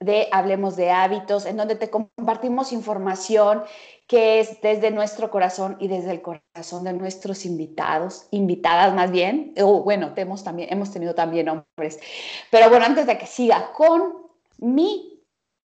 de Hablemos de Hábitos, en donde te compartimos información que es desde nuestro corazón y desde el corazón de nuestros invitados, invitadas más bien, o bueno, hemos, también, hemos tenido también hombres. Pero bueno, antes de que siga con mi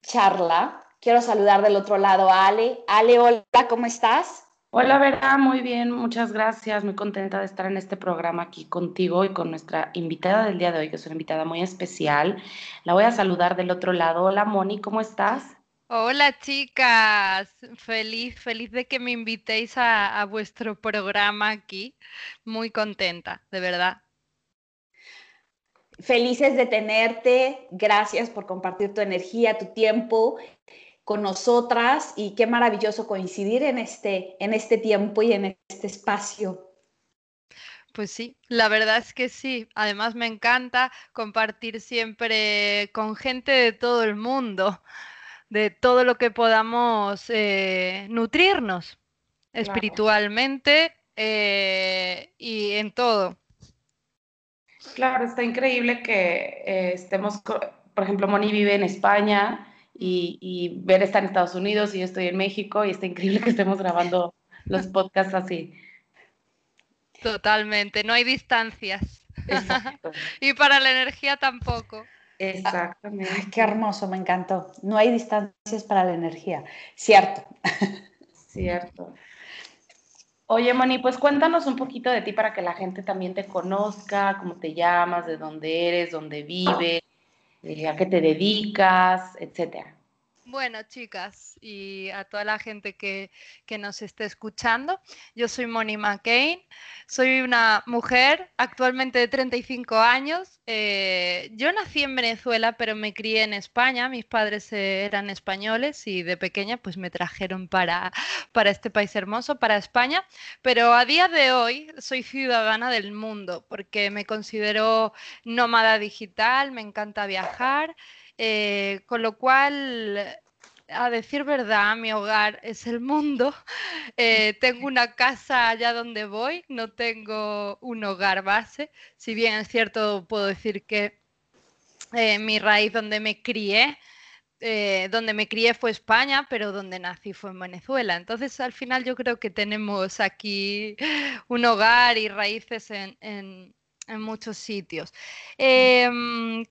charla, quiero saludar del otro lado a Ale. Ale, hola, ¿cómo estás? Hola Vera, muy bien, muchas gracias, muy contenta de estar en este programa aquí contigo y con nuestra invitada del día de hoy, que es una invitada muy especial. La voy a saludar del otro lado. Hola Moni, ¿cómo estás? Hola chicas, feliz, feliz de que me invitéis a, a vuestro programa aquí, muy contenta, de verdad. Felices de tenerte, gracias por compartir tu energía, tu tiempo con nosotras y qué maravilloso coincidir en este, en este tiempo y en este espacio. Pues sí, la verdad es que sí. Además me encanta compartir siempre con gente de todo el mundo, de todo lo que podamos eh, nutrirnos espiritualmente eh, y en todo. Claro, está increíble que eh, estemos, por ejemplo, Moni vive en España y, y, ver estar en Estados Unidos y yo estoy en México y está increíble que estemos grabando los podcasts así. Totalmente, no hay distancias. y para la energía tampoco. Exactamente. qué hermoso, me encantó. No hay distancias para la energía. Cierto. Cierto. Oye, Moni, pues cuéntanos un poquito de ti para que la gente también te conozca, cómo te llamas, de dónde eres, dónde vives, eh, a qué te dedicas, etcétera. Bueno, chicas, y a toda la gente que, que, nos esté escuchando, yo soy Moni McCain, soy una mujer actualmente de 35 años. Eh, yo nací en Venezuela, pero me crié en España. Mis padres eran españoles y de pequeña pues me trajeron para, para este país hermoso, para España. Pero a día de hoy soy ciudadana del mundo porque me considero nómada digital, me encanta viajar. Eh, con lo cual, a decir verdad, mi hogar es el mundo. Eh, tengo una casa allá donde voy, no tengo un hogar base. Si bien es cierto, puedo decir que eh, mi raíz donde me crié, donde me crié fue España, pero donde nací fue en Venezuela. Entonces, al final yo creo que tenemos aquí un hogar y raíces en, en muchos sitios. Eh,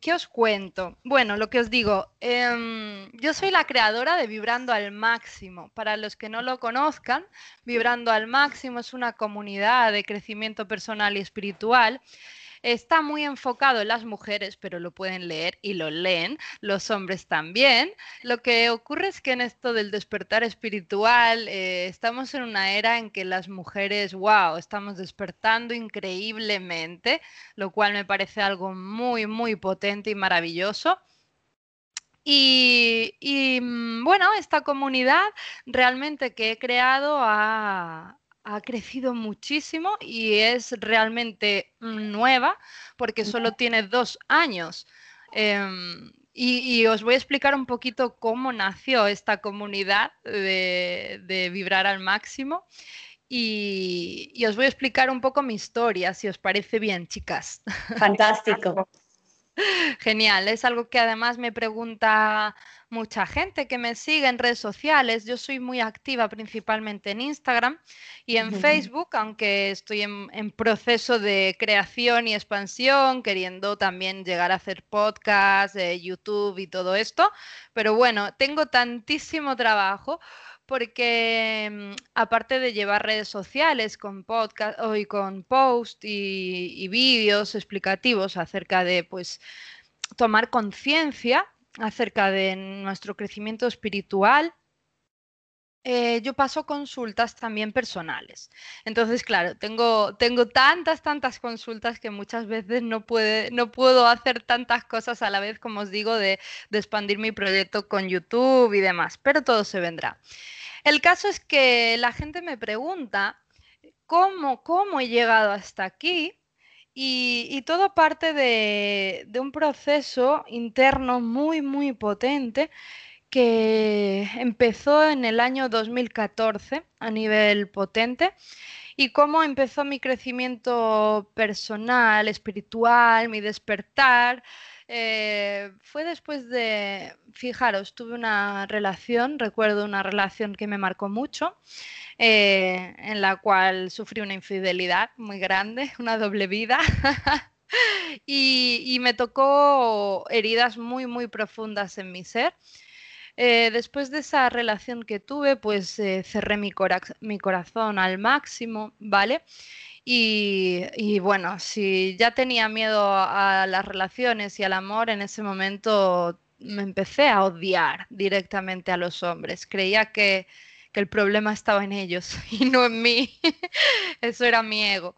¿Qué os cuento? Bueno, lo que os digo, eh, yo soy la creadora de Vibrando al Máximo. Para los que no lo conozcan, Vibrando al Máximo es una comunidad de crecimiento personal y espiritual Está muy enfocado en las mujeres, pero lo pueden leer y lo leen, los hombres también. Lo que ocurre es que en esto del despertar espiritual eh, estamos en una era en que las mujeres, wow, estamos despertando increíblemente, lo cual me parece algo muy, muy potente y maravilloso. Y, y, mm, bueno, esta comunidad realmente que he creado ha, ha crecido muchísimo y es realmente nueva porque solo tiene dos años. Eh, y, y, os voy a explicar un poquito cómo nació esta comunidad de, de Vibrar al Máximo. Y, y, os voy a explicar un poco mi historia, si os parece bien, chicas. Fantástico. Genial, es algo que además me pregunta mucha gente que me sigue en redes sociales. Yo soy muy activa principalmente en Instagram y en Facebook, aunque estoy en, en, proceso de creación y expansión, queriendo también llegar a hacer podcast, eh, YouTube y todo esto. Pero bueno, tengo tantísimo trabajo porque mm, aparte de llevar redes sociales con podcast y con post y, y vídeos explicativos acerca de pues tomar conciencia acerca de nuestro crecimiento espiritual, eh, yo paso consultas también personales. Entonces, claro, tengo, tengo tantas, tantas consultas que muchas veces no, no puedo hacer tantas cosas a la vez, como os digo, de, de expandir mi proyecto con YouTube y demás, pero todo se vendrá. El caso es que la gente me pregunta cómo, cómo he llegado hasta aquí y, todo parte de, un proceso interno muy, muy potente que empezó en el año 2014 a nivel potente y cómo empezó mi crecimiento personal, espiritual, mi despertar. Eh, fue después de, fijaros, tuve una relación, recuerdo una relación que me marcó mucho, eh, en la cual sufrí una infidelidad muy grande, una doble vida. y, me tocó heridas muy, muy profundas en mi ser. Eh, después de esa relación que tuve, pues eh, cerré mi, corazón al máximo, ¿vale? Y, y, bueno, si ya tenía miedo a las relaciones y al amor, en ese momento me empecé a odiar directamente a los hombres. Creía que que el problema estaba en ellos y no en mí. Eso era mi ego.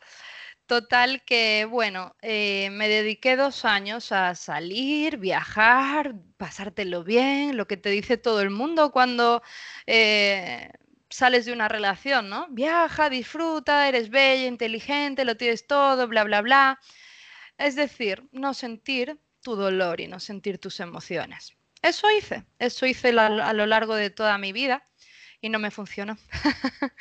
Total que, bueno, eh, me dediqué dos años a salir, viajar, pasártelo bien, lo que te dice todo el mundo cuando eh, sales de una relación, ¿no? Viaja, disfruta, eres bella, inteligente, lo tienes todo, bla, bla, bla. Es decir, no sentir tu dolor y no sentir tus emociones. Eso hice, eso hice a lo largo de toda mi vida y no me funcionó.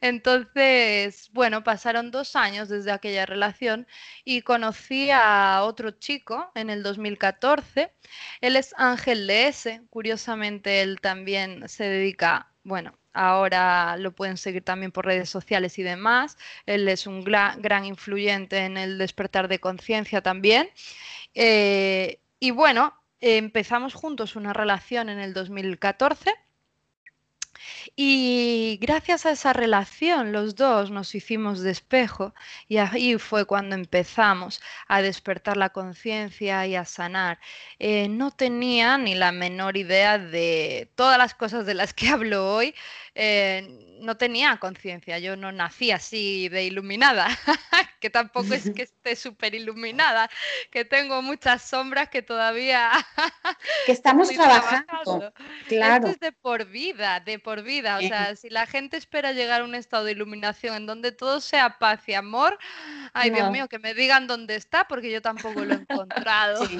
Entonces, bueno, pasaron dos años desde aquella relación y conocí a otro chico en el 2014. Él es Ángel DS, curiosamente él también se dedica, bueno, ahora lo pueden seguir también por redes sociales y demás. Él es un gran, influyente en el despertar de conciencia también. Eh, y bueno, empezamos juntos una relación en el 2014 y gracias a esa relación los dos nos hicimos de espejo y ahí fue cuando empezamos a despertar la conciencia y a sanar. Eh, no tenía ni la menor idea de todas las cosas de las que hablo hoy. Eh, no tenía conciencia, yo no nací así de iluminada, que tampoco es que esté súper iluminada, que tengo muchas sombras que todavía... que estamos trabajando. Claro. Esto es de por vida, de por vida. O sea, si la gente espera llegar a un estado de iluminación en donde todo sea paz y amor, ay Dios mío, que me digan dónde está, porque yo tampoco lo he encontrado. Sí,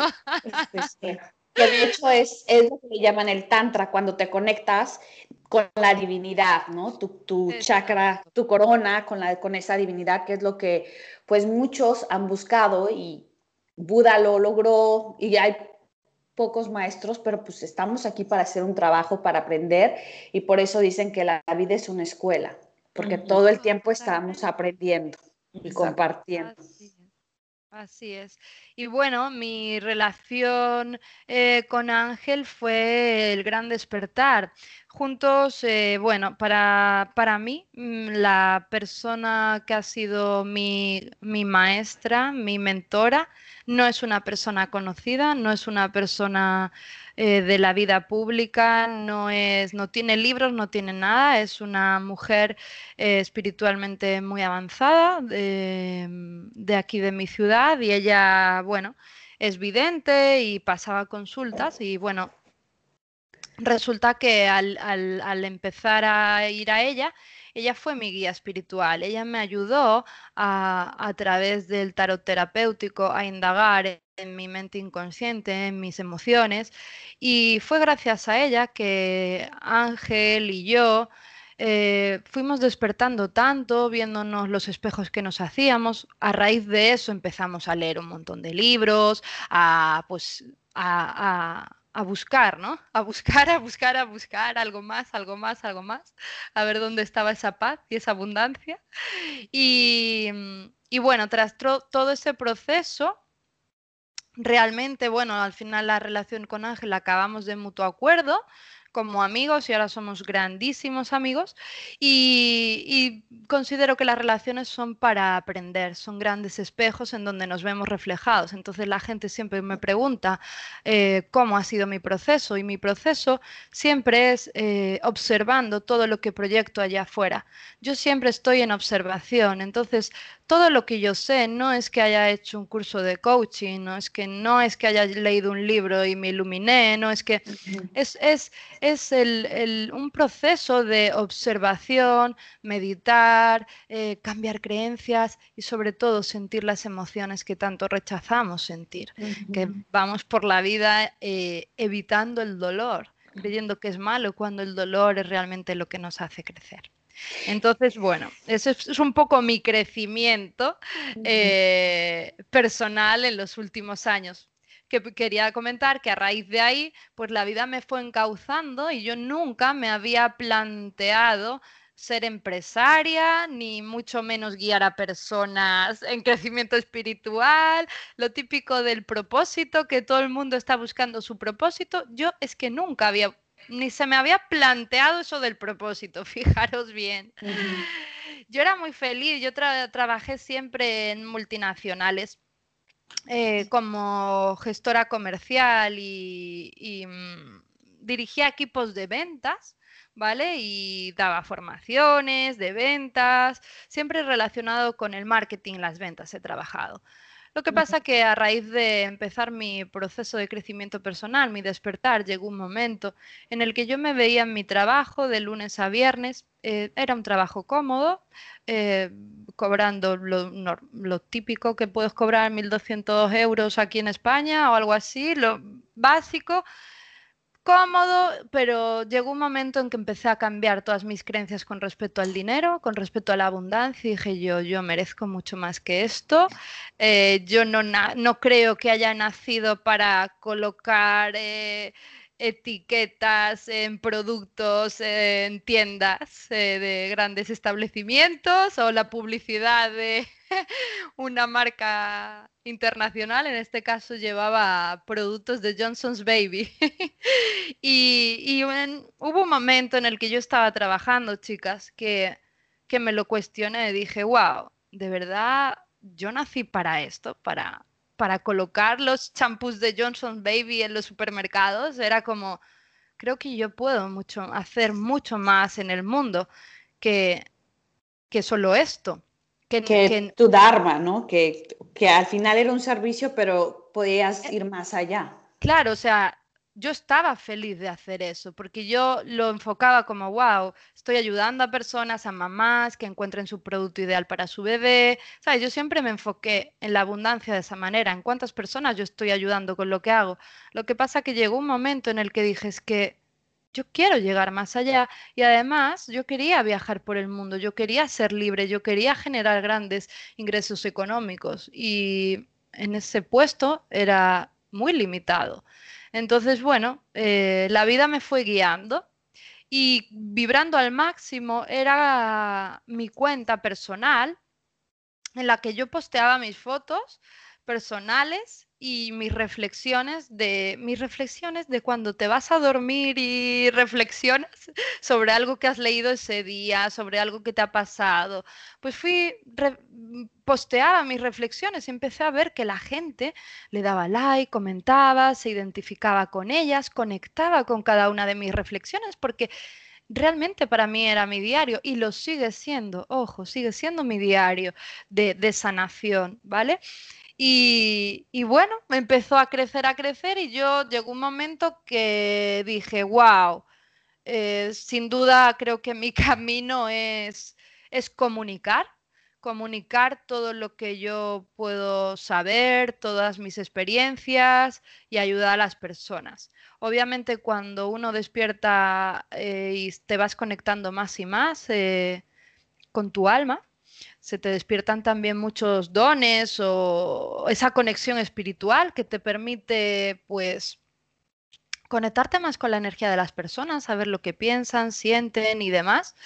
que de hecho es, es, lo que le llaman el tantra, cuando te conectas con la divinidad, ¿no? Tu, tu chakra, tu corona con, la, con esa divinidad, que es lo que pues muchos han buscado y Buda lo logró y hay pocos maestros, pero pues estamos aquí para hacer un trabajo, para aprender y por eso dicen que la vida es una escuela, porque todo el tiempo estamos aprendiendo y compartiendo. Así es. Y bueno, mi relación eh, con Ángel fue el gran despertar. Juntos, eh, bueno, para, para, mí, mm, la persona que ha sido mi, mi maestra, mi mentora, no es una persona conocida, no es una persona eh, de la vida pública, no, es, no tiene libros, no tiene nada, es una mujer espiritualmente muy avanzada de, de, aquí de mi ciudad y ella, bueno, es vidente y pasaba consultas y bueno, resulta que al, empezar a ir a ella, ella fue mi guía espiritual, ella me ayudó a, a través del tarot terapéutico a indagar en mi mente inconsciente, en mis emociones, y fue gracias a ella que Ángel y yo eh, fuimos despertando tanto, viéndonos los espejos que nos hacíamos. A raíz de eso empezamos a leer un montón de libros, a, pues, a, a buscar, ¿no? A buscar, a buscar, a buscar algo más, algo más, algo más, a ver dónde estaba esa paz y esa abundancia. Y, y bueno, tras todo ese proceso, realmente, bueno, al final la relación con Ángel acabamos de mutuo acuerdo como amigos y ahora somos grandísimos amigos y, considero que las relaciones son para aprender, son grandes espejos en donde nos vemos reflejados. Entonces la gente siempre me pregunta eh, cómo ha sido mi proceso y mi proceso siempre es eh, observando todo lo que proyecto allá afuera. Yo siempre estoy en observación, entonces todo lo que yo sé no es que haya hecho un curso de coaching, no es que no es que haya leído un libro y me iluminé, no es que es, es es un proceso de observación, meditar, eh, cambiar creencias y sobre todo sentir las emociones que tanto rechazamos sentir, que vamos por la vida eh, evitando el dolor, creyendo que es malo cuando el dolor es realmente lo que nos hace crecer. Entonces, bueno, eso es, un poco mi crecimiento eh, personal en los últimos años. Que quería comentar que a raíz de ahí, pues la vida me fue encauzando y yo nunca me había planteado ser empresaria, ni mucho menos guiar a personas en crecimiento espiritual, lo típico del propósito, que todo el mundo está buscando su propósito. Yo es que nunca había ni se me había planteado eso del propósito, fijaros bien. Yo era muy feliz, yo trabajé siempre en multinacionales eh, como gestora comercial y, mm, dirigía equipos de ventas. ¿Vale? Y daba formaciones de ventas, siempre relacionado con el marketing, las ventas he trabajado. Lo que pasa que a raíz de empezar mi proceso de crecimiento personal, mi despertar, llegó un momento en el que yo me veía en mi trabajo de lunes a viernes. Eh, era un trabajo cómodo, eh, cobrando lo, lo, típico que puedes cobrar 1.200 euros aquí en España o algo así, lo básico cómodo, pero llegó un momento en que empecé a cambiar todas mis creencias con respecto al dinero, con respecto a la abundancia, y dije yo, yo merezco mucho más que esto, eh, yo no, no creo que haya nacido para colocar... Eh, etiquetas en productos en tiendas eh, de grandes establecimientos o la publicidad de una marca internacional, en este caso llevaba productos de Johnson's Baby. y, hubo un momento en el que yo estaba trabajando, chicas, que, que me lo cuestioné, dije, wow, de verdad, yo nací para esto, para para colocar los champús de Johnson Baby en los supermercados, era como, creo que yo puedo mucho, hacer mucho más en el mundo que, que solo esto. Que, que, tu Dharma, ¿no? Que, que al final era un servicio, pero podías eh ir más allá. Claro, o sea, yo estaba feliz de hacer eso, porque yo lo enfocaba como, wow, estoy ayudando a personas, a mamás que encuentren su producto ideal para su bebé. ¿Sabes? Yo siempre me enfoqué en la abundancia de esa manera, en cuántas personas yo estoy ayudando con lo que hago. Lo que pasa que llegó un momento en el que dije, es que yo quiero llegar más allá y además yo quería viajar por el mundo, yo quería ser libre, yo quería generar grandes ingresos económicos y en ese puesto era muy limitado. Entonces, bueno, eh, la vida me fue guiando y vibrando al máximo era mi cuenta personal en la que yo posteaba mis fotos personales y mis reflexiones de mis reflexiones de cuando te vas a dormir y reflexionas sobre algo que has leído ese día, sobre algo que te ha pasado. Pues fui posteaba mis reflexiones y empecé a ver que la gente le daba like, comentaba, se identificaba con ellas, conectaba con cada una de mis reflexiones porque realmente para mí era mi diario y lo sigue siendo, ojo, sigue siendo mi diario de, de sanación, ¿vale? Y, bueno, me empezó a crecer, a crecer y yo llegó un momento que dije, wow, eh, sin duda creo que mi camino es, es comunicar, comunicar todo lo que yo puedo saber, todas mis experiencias y ayudar a las personas. Obviamente cuando uno despierta eh, y te vas conectando más y más eh, con tu alma, se te despiertan también muchos dones o esa conexión espiritual que te permite, pues, conectarte más con la energía de las personas, saber lo que piensan, sienten y demás.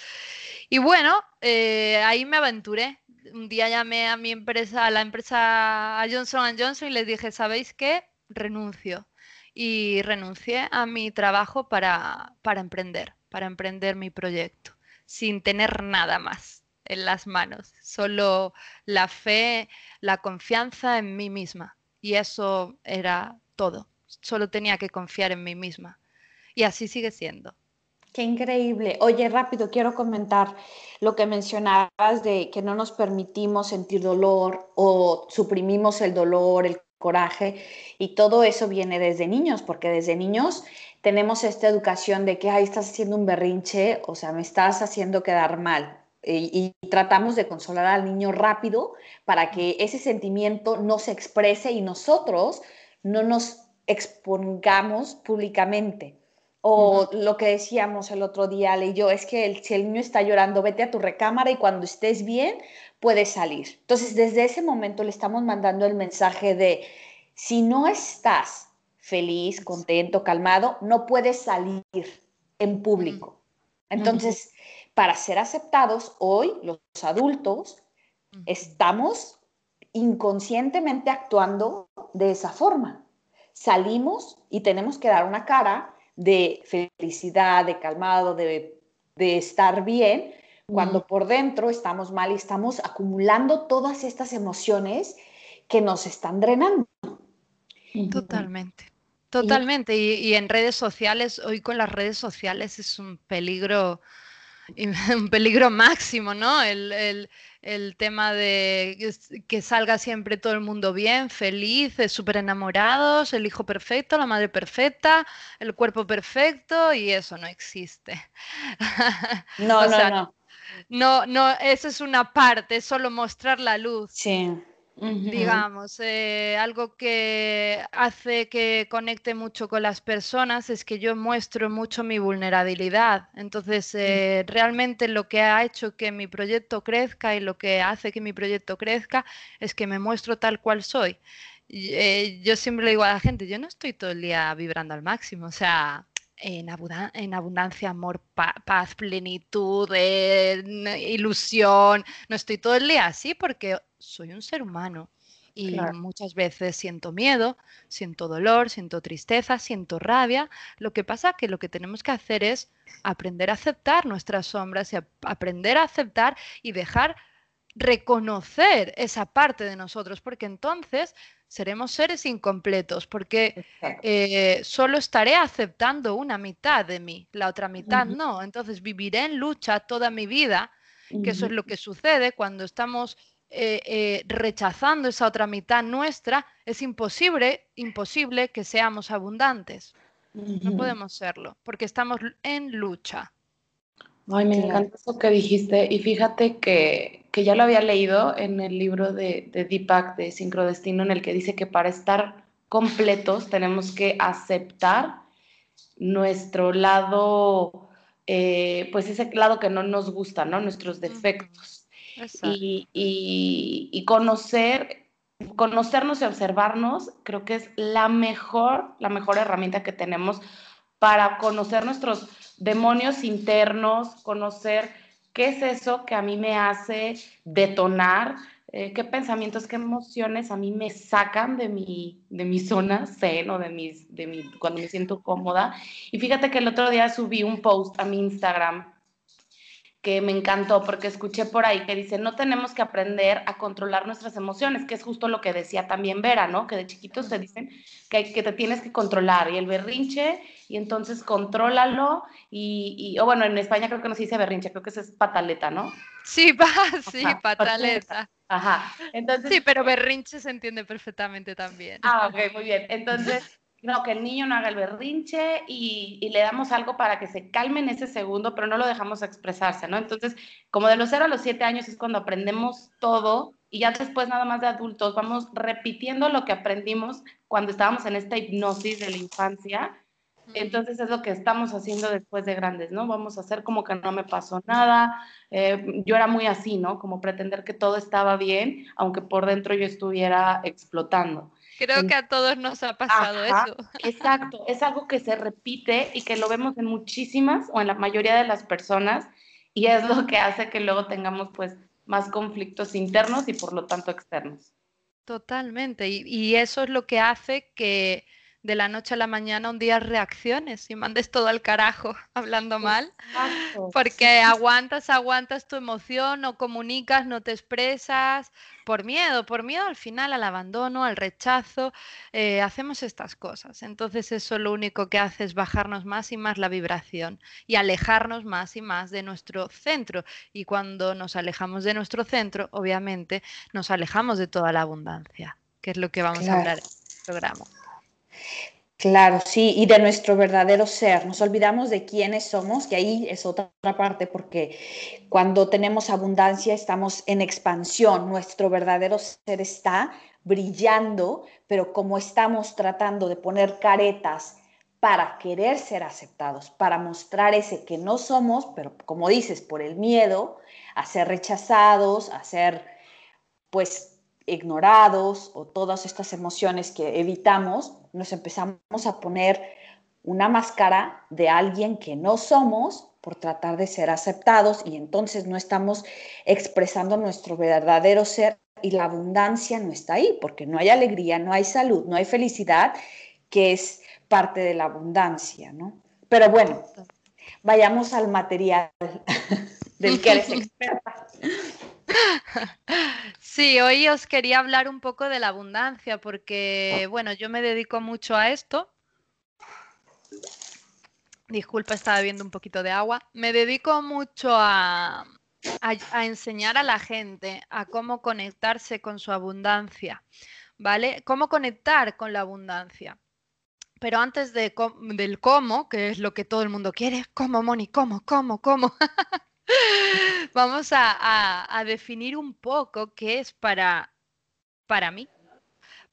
Y bueno, eh, ahí me aventuré. Un día llamé a mi empresa, a la empresa Johnson Johnson y les dije, ¿sabéis qué? Renuncio. Y renuncié a mi trabajo para, para emprender, para emprender mi proyecto, sin tener nada más en las manos, solo la fe, la confianza en mí misma. Y eso era todo. Solo tenía que confiar en mí misma. Y así sigue siendo. Qué increíble. Oye, rápido, quiero comentar lo que mencionabas de que no nos permitimos sentir dolor o suprimimos el dolor, el coraje, y todo eso viene desde niños, porque desde niños tenemos esta educación de que, ahí estás haciendo un berrinche, o sea, me estás haciendo quedar mal. Y, y, tratamos de consolar al niño rápido para que ese sentimiento no se exprese y nosotros no nos expongamos públicamente. O lo que decíamos el otro día, Ale y yo, es que el, si el niño está llorando, vete a tu recámara y cuando estés bien, puedes salir. Entonces, desde ese momento le estamos mandando el mensaje de, si no estás feliz, contento, calmado, no puedes salir en público. Entonces, para ser aceptados, hoy los adultos estamos inconscientemente actuando de esa forma. Salimos y tenemos que dar una cara de felicidad, de calmado, de, estar bien, cuando por dentro estamos mal y estamos acumulando todas estas emociones que nos están drenando. Totalmente. Totalmente. Y, en redes sociales, hoy con las redes sociales es un peligro, un peligro máximo, ¿no? el, el tema de que salga siempre todo el mundo bien, feliz, súper enamorados, el hijo perfecto, la madre perfecta, el cuerpo perfecto y eso no existe. No, no, no. No, no, eso es una parte, es solo mostrar la luz. Sí digamos. Eh, algo que hace que conecte mucho con las personas es que yo muestro mucho mi vulnerabilidad. Entonces, eh, realmente lo que ha hecho que mi proyecto crezca y lo que hace que mi proyecto crezca es que me muestro tal cual soy. Eh, yo siempre le digo a la gente, yo no estoy todo el día vibrando al máximo, o sea, en, abundancia, amor, paz, plenitud, ilusión. No estoy todo el día así porque soy un ser humano y muchas veces siento miedo, siento dolor, siento tristeza, siento rabia. Lo que pasa que lo que tenemos que hacer es aprender a aceptar nuestras sombras y aprender a aceptar y dejar reconocer esa parte de nosotros, porque entonces seremos seres incompletos, porque eh, solo estaré aceptando una mitad de mí, la otra mitad no. Entonces viviré en lucha toda mi vida, que eso es lo que sucede cuando estamos eh, eh, rechazando esa otra mitad nuestra, es imposible, imposible que seamos abundantes. No podemos serlo, porque estamos en lucha. Ay, me encanta eso que dijiste. Y fíjate que, ya lo había leído en el libro de, de Deepak de Sincrodestino, en el que dice que para estar completos tenemos que aceptar nuestro lado, eh, pues ese lado que no nos gusta, ¿no? Nuestros defectos. Y, y, conocer, conocernos y observarnos, creo que es la mejor, la mejor herramienta que tenemos para conocer nuestros demonios internos, conocer qué es eso que a mí me hace detonar, eh, qué pensamientos, qué emociones a mí me sacan de mi, de mi zona zen de, mis, de mi, cuando me siento cómoda. Y fíjate que el otro día subí un post a mi Instagram que me encantó porque escuché por ahí que dice, no tenemos que aprender a controlar nuestras emociones, que es justo lo que decía también Vera, ¿no? Que de chiquitos te dicen que, que te tienes que controlar y el berrinche, y entonces contrólalo, y, o bueno, en España creo que no se dice berrinche, creo que eso es pataleta, ¿no? Sí, va, sí, pataleta. Ajá, entonces... Sí, pero berrinche se entiende perfectamente también. Ah, ok, muy bien. Entonces no, que el niño no haga el berrinche y, le damos algo para que se calme en ese segundo, pero no lo dejamos expresarse, ¿no? Entonces, como de los 0 a los 7 años es cuando aprendemos todo y ya después nada más de adultos vamos repitiendo lo que aprendimos cuando estábamos en esta hipnosis de la infancia. Entonces es lo que estamos haciendo después de grandes, ¿no? Vamos a hacer como que no me pasó nada. Eh, yo era muy así, ¿no? Como pretender que todo estaba bien, aunque por dentro yo estuviera explotando. Creo que a todos nos ha pasado eso. Exacto, es algo que se repite y que lo vemos en muchísimas o en la mayoría de las personas y es lo que hace que luego tengamos pues más conflictos internos y por lo tanto externos. Totalmente, y, y eso es lo que hace que de la noche a la mañana un día reacciones y mandes todo al carajo hablando mal, porque aguantas, aguantas tu emoción, no comunicas, no te expresas, por miedo, por miedo al final al abandono, al rechazo, eh, hacemos estas cosas. Entonces eso lo único que hace es bajarnos más y más la vibración y alejarnos más y más de nuestro centro. Y cuando nos alejamos de nuestro centro, obviamente nos alejamos de toda la abundancia, que es lo que vamos a hablar en el programa. Claro, sí, y de nuestro verdadero ser. Nos olvidamos de quiénes somos, que ahí es otra parte, porque cuando tenemos abundancia estamos en expansión, nuestro verdadero ser está brillando, pero como estamos tratando de poner caretas para querer ser aceptados, para mostrar ese que no somos, pero como dices, por el miedo a ser rechazados, a ser pues ignorados o todas estas emociones que evitamos, nos empezamos a poner una máscara de alguien que no somos por tratar de ser aceptados y entonces no estamos expresando nuestro verdadero ser y la abundancia no está ahí porque no hay alegría, no hay salud, no hay felicidad, que es parte de la abundancia, ¿no? Pero bueno, vayamos al material del que eres experta. Sí, hoy os quería hablar un poco de la abundancia porque, bueno, yo me dedico mucho a esto. Disculpa, estaba bebiendo un poquito de agua. Me dedico mucho a, a, enseñar a la gente a cómo conectarse con su abundancia, ¿vale? Cómo conectar con la abundancia. Pero antes de, del cómo, que es lo que todo el mundo quiere, ¿cómo, Moni? ¿Cómo? ¿Cómo? ¿Cómo? Vamos a, definir un poco qué es para, para mí.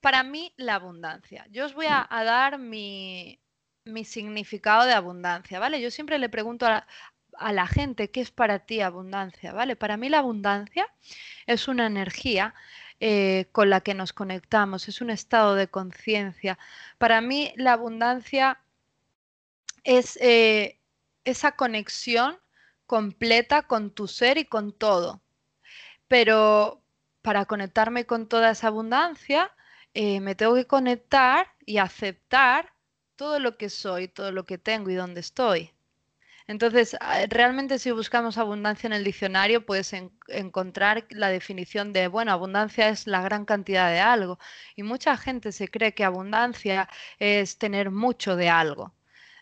Para mí, la abundancia. Yo os voy a, dar mi, significado de abundancia, ¿vale? Yo siempre le pregunto a, la gente qué es para ti abundancia, ¿vale? Para mí la abundancia es una energía eh, con la que nos conectamos, es un estado de conciencia. Para mí la abundancia es eh, esa conexión completa con tu ser y con todo. Pero para conectarme con toda esa abundancia, eh, me tengo que conectar y aceptar todo lo que soy, todo lo que tengo y dónde estoy. Entonces, ah, realmente si buscamos abundancia en el diccionario, puedes encontrar la definición de, bueno, abundancia es la gran cantidad de algo. Y mucha gente se cree que abundancia es tener mucho de algo.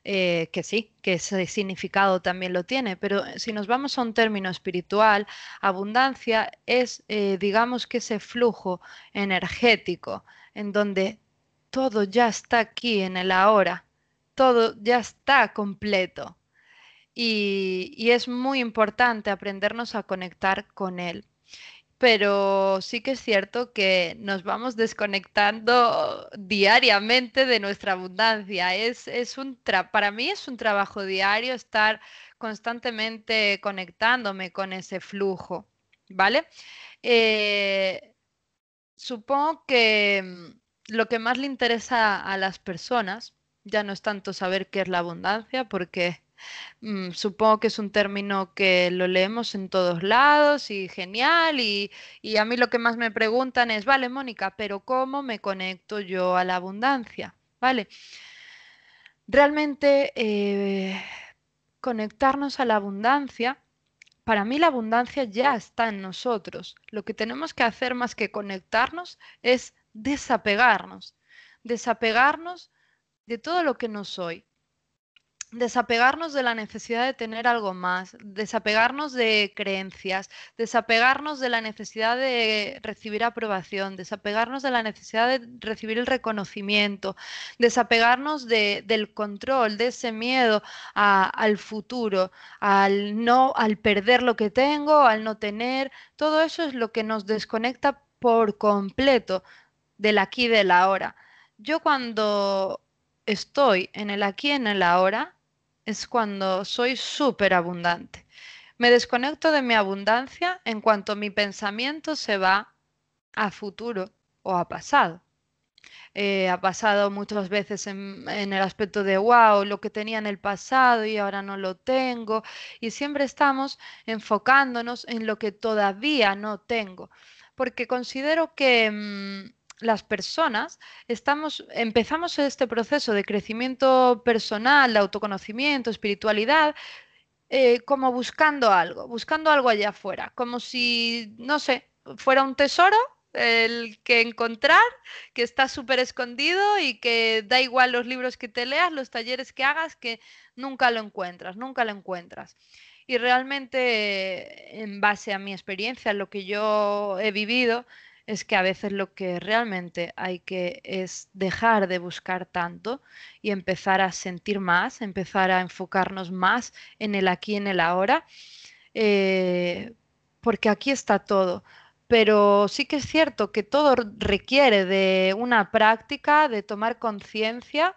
Eh, que sí, que ese significado también lo tiene, pero si nos vamos a un término espiritual, abundancia es, eh, digamos que ese flujo energético en donde todo ya está aquí en el ahora, todo ya está completo. y es muy importante aprendernos a conectar con él pero sí que es cierto que nos vamos desconectando diariamente de nuestra abundancia. Es, un para mí es un trabajo diario estar constantemente conectándome con ese flujo, ¿vale? Eh, supongo que mm, lo que más le interesa a las personas ya no es tanto saber qué es la abundancia, porque Mm, supongo que es un término que lo leemos en todos lados y genial. Y, a mí lo que más me preguntan es, vale, Mónica, pero ¿cómo me conecto yo a la abundancia? ¿Vale? Realmente eh, conectarnos a la abundancia, para mí la abundancia ya está en nosotros. Lo que tenemos que hacer más que conectarnos es desapegarnos, desapegarnos de todo lo que no soy desapegarnos de la necesidad de tener algo más, desapegarnos de creencias, desapegarnos de la necesidad de recibir aprobación, desapegarnos de la necesidad de recibir el reconocimiento, desapegarnos del control, de ese miedo al futuro, al no, al perder lo que tengo, al no tener, todo eso es lo que nos desconecta por completo del aquí y del ahora. Yo cuando estoy en el aquí en el ahora, es cuando soy súper abundante. Me desconecto de mi abundancia en cuanto mi pensamiento se va a futuro o a pasado. Eh, ha pasado muchas veces en, en, el aspecto de, wow, lo que tenía en el pasado y ahora no lo tengo. Y siempre estamos enfocándonos en lo que todavía no tengo. Porque considero que mm, las personas estamos, empezamos este proceso de crecimiento personal, de autoconocimiento, espiritualidad, eh, como buscando algo, buscando algo allá afuera, como si, no sé, fuera un tesoro el que encontrar, que está súper escondido y que da igual los libros que te leas, los talleres que hagas, que nunca lo encuentras, nunca lo encuentras. Y realmente, en base a mi experiencia, lo que yo he vivido, es que a veces lo que realmente hay que es dejar de buscar tanto y empezar a sentir más, empezar a enfocarnos más en el aquí, en el ahora, eh, porque aquí está todo. Pero sí que es cierto que todo requiere de una práctica, de tomar conciencia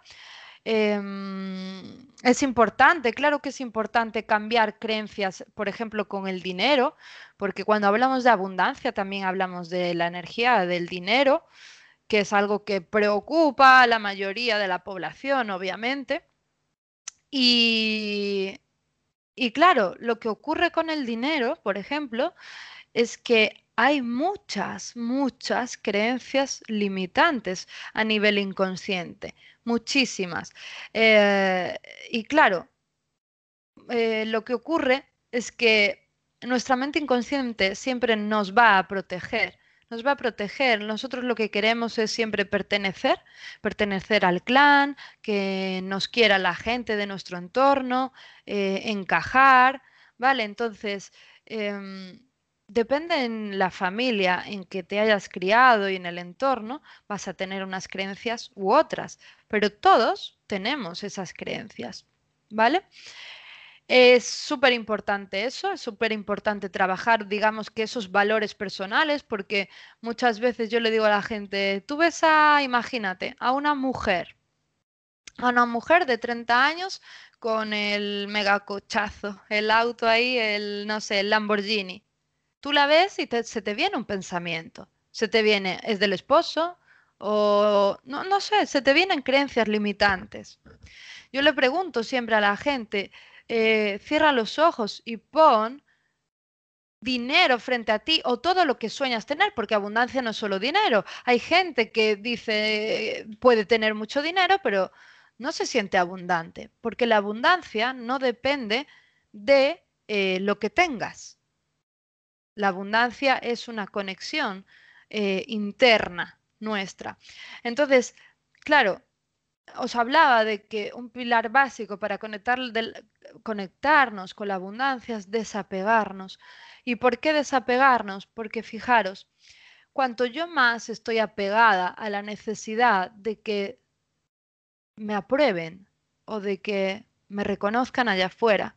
Em, es importante, claro que es importante cambiar creencias, por ejemplo, con el dinero, porque cuando hablamos de abundancia también hablamos de la energía del dinero, que es algo que preocupa a la mayoría de la población, obviamente. Y, y claro, lo que ocurre con el dinero, por ejemplo, es que hay muchas, muchas creencias limitantes a nivel inconsciente muchísimas. Eh, y claro, eh, lo que ocurre es que nuestra mente inconsciente siempre nos va a proteger, nos va a proteger. Nosotros lo que queremos es siempre pertenecer, pertenecer al clan, que nos quiera la gente de nuestro entorno, eh, encajar, ¿vale? Entonces, em, Depende en la familia en que te hayas criado y en el entorno, vas a tener unas creencias u otras, pero todos tenemos esas creencias, ¿vale? Es súper importante eso, es súper importante trabajar, digamos que esos valores personales, porque muchas veces yo le digo a la gente, tú ves a, imagínate, a una mujer, a una mujer de 30 años con el megacochazo, el auto ahí, el, no sé, el Lamborghini tú la ves y se te viene un pensamiento. Se te viene, es del esposo o no, no sé, se te vienen creencias limitantes. Yo le pregunto siempre a la gente, eh, cierra los ojos y pon dinero frente a ti o todo lo que sueñas tener, porque abundancia no es solo dinero. Hay gente que dice puede tener mucho dinero, pero no se siente abundante, porque la abundancia no depende de eh, lo que tengas. La abundancia es una conexión eh, interna nuestra. Entonces, claro, os hablaba de que un pilar básico para conectar, conectarnos con la abundancia es desapegarnos. ¿Y por qué desapegarnos? Porque fijaros, cuanto yo más estoy apegada a la necesidad de que me aprueben o de que me reconozcan allá afuera,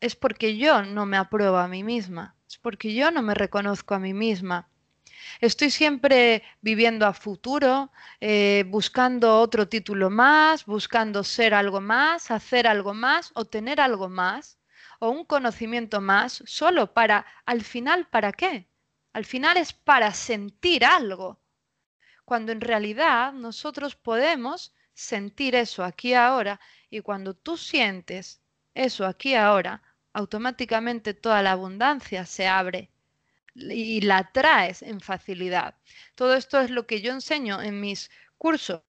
es porque yo no me apruebo a mí misma porque yo no me reconozco a mí misma. Estoy siempre viviendo a futuro, eh, buscando otro título más, buscando ser algo más, hacer algo más o tener algo más o un conocimiento más, solo para, al final, ¿para qué? Al final es para sentir algo, cuando en realidad nosotros podemos sentir eso aquí ahora y cuando tú sientes eso aquí ahora, automáticamente toda la abundancia se abre y la traes en facilidad. Todo esto es lo que yo enseño en mis cursos,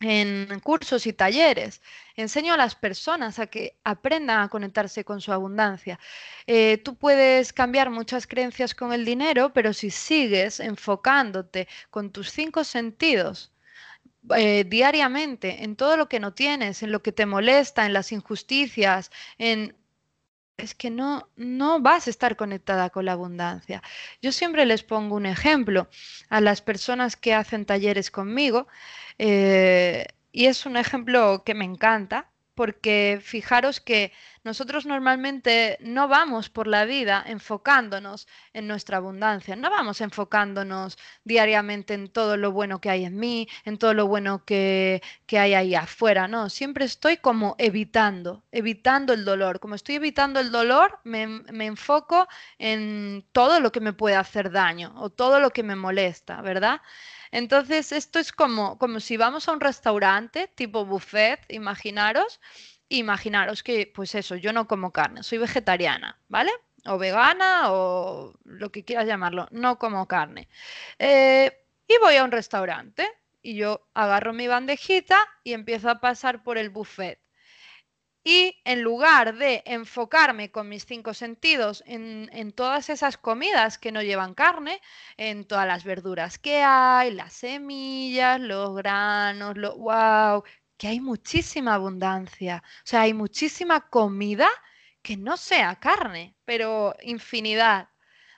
en cursos y talleres. Enseño a las personas a que aprendan a conectarse con su abundancia. Eh, tú puedes cambiar muchas creencias con el dinero, pero si sigues enfocándote con tus cinco sentidos, eh, diariamente en todo lo que no tienes, en lo que te molesta, en las injusticias, en es que no, no vas a estar conectada con la abundancia. Yo siempre les pongo un ejemplo a las personas que hacen talleres conmigo eh, y es un ejemplo que me encanta porque fijaros que nosotros normalmente no vamos por la vida enfocándonos en nuestra abundancia, no vamos enfocándonos diariamente en todo lo bueno que hay en mí, en todo lo bueno que, hay ahí afuera, no, siempre estoy como evitando, evitando el dolor. Como estoy evitando el dolor, me, me enfoco en todo lo que me puede hacer daño o todo lo que me molesta, ¿verdad? Entonces, esto es como, como si vamos a un restaurante tipo buffet, imaginaros, imaginaros que, pues eso, yo no como carne, soy vegetariana, ¿vale? O vegana o lo que quieras llamarlo, no como carne. Eh, y voy a un restaurante y yo agarro mi bandejita y empiezo a pasar por el buffet. Y en lugar de enfocarme con mis cinco sentidos en, todas esas comidas que no llevan carne, en todas las verduras que hay, las semillas, los granos, lo, wow, que hay muchísima abundancia. O sea, hay muchísima comida que no sea carne, pero infinidad,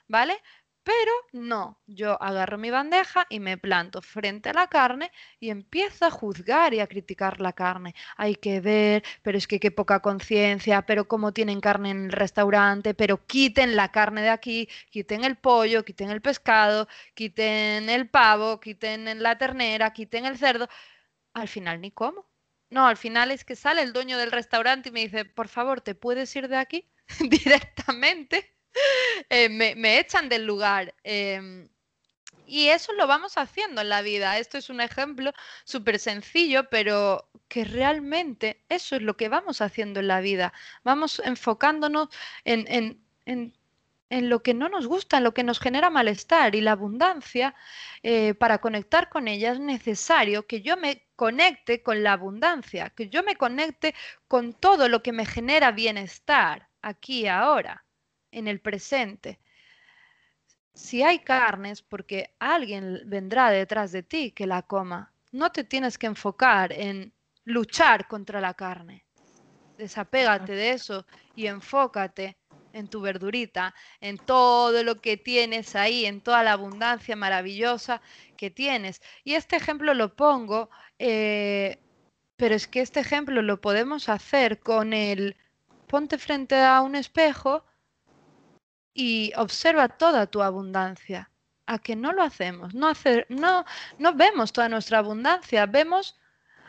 ¿vale? Pero no, yo agarro mi bandeja y me planto frente a la carne y empiezo a juzgar y a criticar la carne. Hay que ver, pero es que qué poca conciencia, pero cómo tienen carne en el restaurante, pero quiten la carne de aquí, quiten el pollo, quiten el pescado, quiten el pavo, quiten la ternera, quiten el cerdo. Al final ni como. No, al final es que sale el dueño del restaurante y me dice, por favor, ¿te puedes ir de aquí directamente? Eh, me, echan del lugar. Em, y eso lo vamos haciendo en la vida. Esto es un ejemplo súper sencillo, pero que realmente eso es lo que vamos haciendo en la vida. Vamos enfocándonos en, lo que no nos gusta, en lo que nos genera malestar. Y la abundancia, eh, para conectar con ella, es necesario que yo me conecte con la abundancia, que yo me conecte con todo lo que me genera bienestar aquí y ahora en el presente. Si hay carnes, porque alguien vendrá detrás de ti que la coma, no te tienes que enfocar en luchar contra la carne. Desapégate de eso y enfócate en tu verdurita, en todo lo que tienes ahí, en toda la abundancia maravillosa que tienes. Y este ejemplo lo pongo, eh, pero es que este ejemplo lo podemos hacer con el ponte frente a un espejo y observa toda tu abundancia. ¿A que no lo hacemos? No, hacer, no, no vemos toda nuestra abundancia, vemos,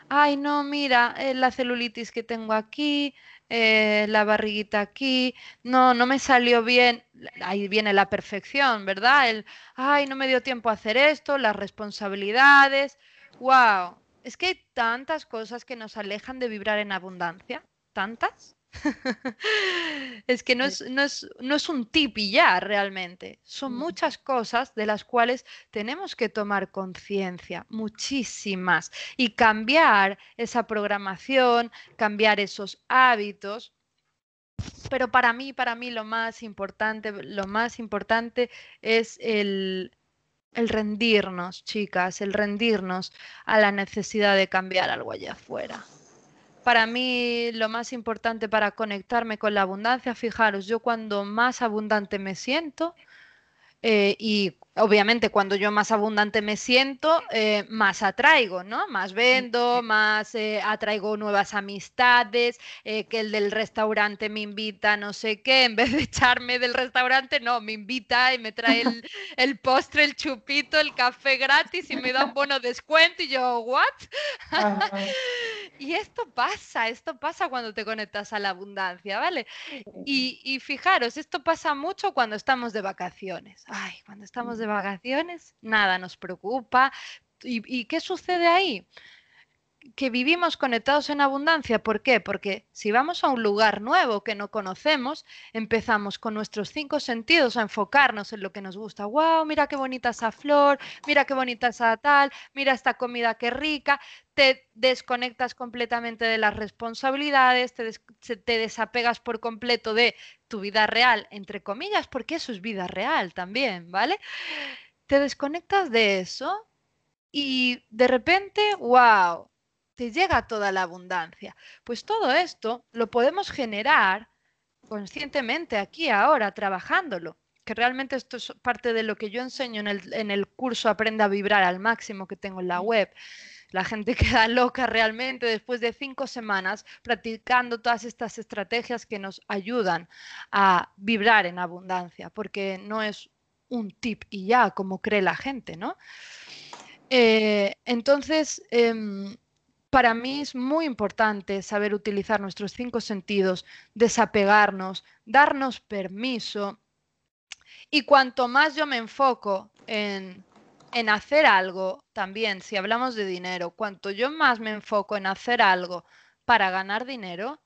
ay no, mira, eh, la celulitis que tengo aquí, eh, la barriguita aquí, no, no me salió bien, ahí viene la perfección, ¿verdad? El, ay, no me dio tiempo a hacer esto, las responsabilidades, wow, es que hay tantas cosas que nos alejan de vibrar en abundancia, tantas. es que no es, no, es, no es, un tip y ya realmente. Son muchas cosas de las cuales tenemos que tomar conciencia, muchísimas, y cambiar esa programación, cambiar esos hábitos. Pero para mí, para mí lo más importante, lo más importante es el, el rendirnos, chicas, el rendirnos a la necesidad de cambiar algo allá afuera. Para mí lo más importante para conectarme con la abundancia, fijaros, yo cuando más abundante me siento, eh, y obviamente cuando yo más abundante me siento, eh, más atraigo, ¿no? Más vendo, más eh, atraigo nuevas amistades, que el del restaurante me invita, no sé qué, en vez de echarme del restaurante, no, me invita y me trae el, el postre, el chupito, el café gratis y me da un bono descuento y yo, ¿what? y esto pasa, esto pasa cuando te conectas a la abundancia, ¿vale? Y, y fijaros, esto pasa mucho cuando estamos de vacaciones ay, cuando estamos de vacaciones, nada nos preocupa. ¿Y, qué sucede ahí? Que vivimos conectados en abundancia. ¿Por qué? Porque si vamos a un lugar nuevo que no conocemos, empezamos con nuestros cinco sentidos a enfocarnos en lo que nos gusta. ¡Wow! Mira qué bonita esa flor, mira qué bonita esa tal, mira esta comida qué rica. Te desconectas completamente de las responsabilidades, te, te desapegas por completo de tu vida real, entre comillas, porque eso es vida real también, ¿vale? Te desconectas de eso y de repente, wow, te llega toda la abundancia. Pues todo esto lo podemos generar conscientemente aquí, ahora, trabajándolo. Que realmente esto es parte de lo que yo enseño en el, en el curso Aprende a vibrar al máximo que tengo en la web. La gente queda loca realmente después de cinco semanas practicando todas estas estrategias que nos ayudan a vibrar en abundancia, porque no es un tip y ya, como cree la gente, ¿no? Eh, entonces, em, para mí es muy importante saber utilizar nuestros cinco sentidos, desapegarnos, darnos permiso. Y cuanto más yo me enfoco en en hacer algo también, si hablamos de dinero, cuanto yo más me enfoco en hacer algo para ganar dinero,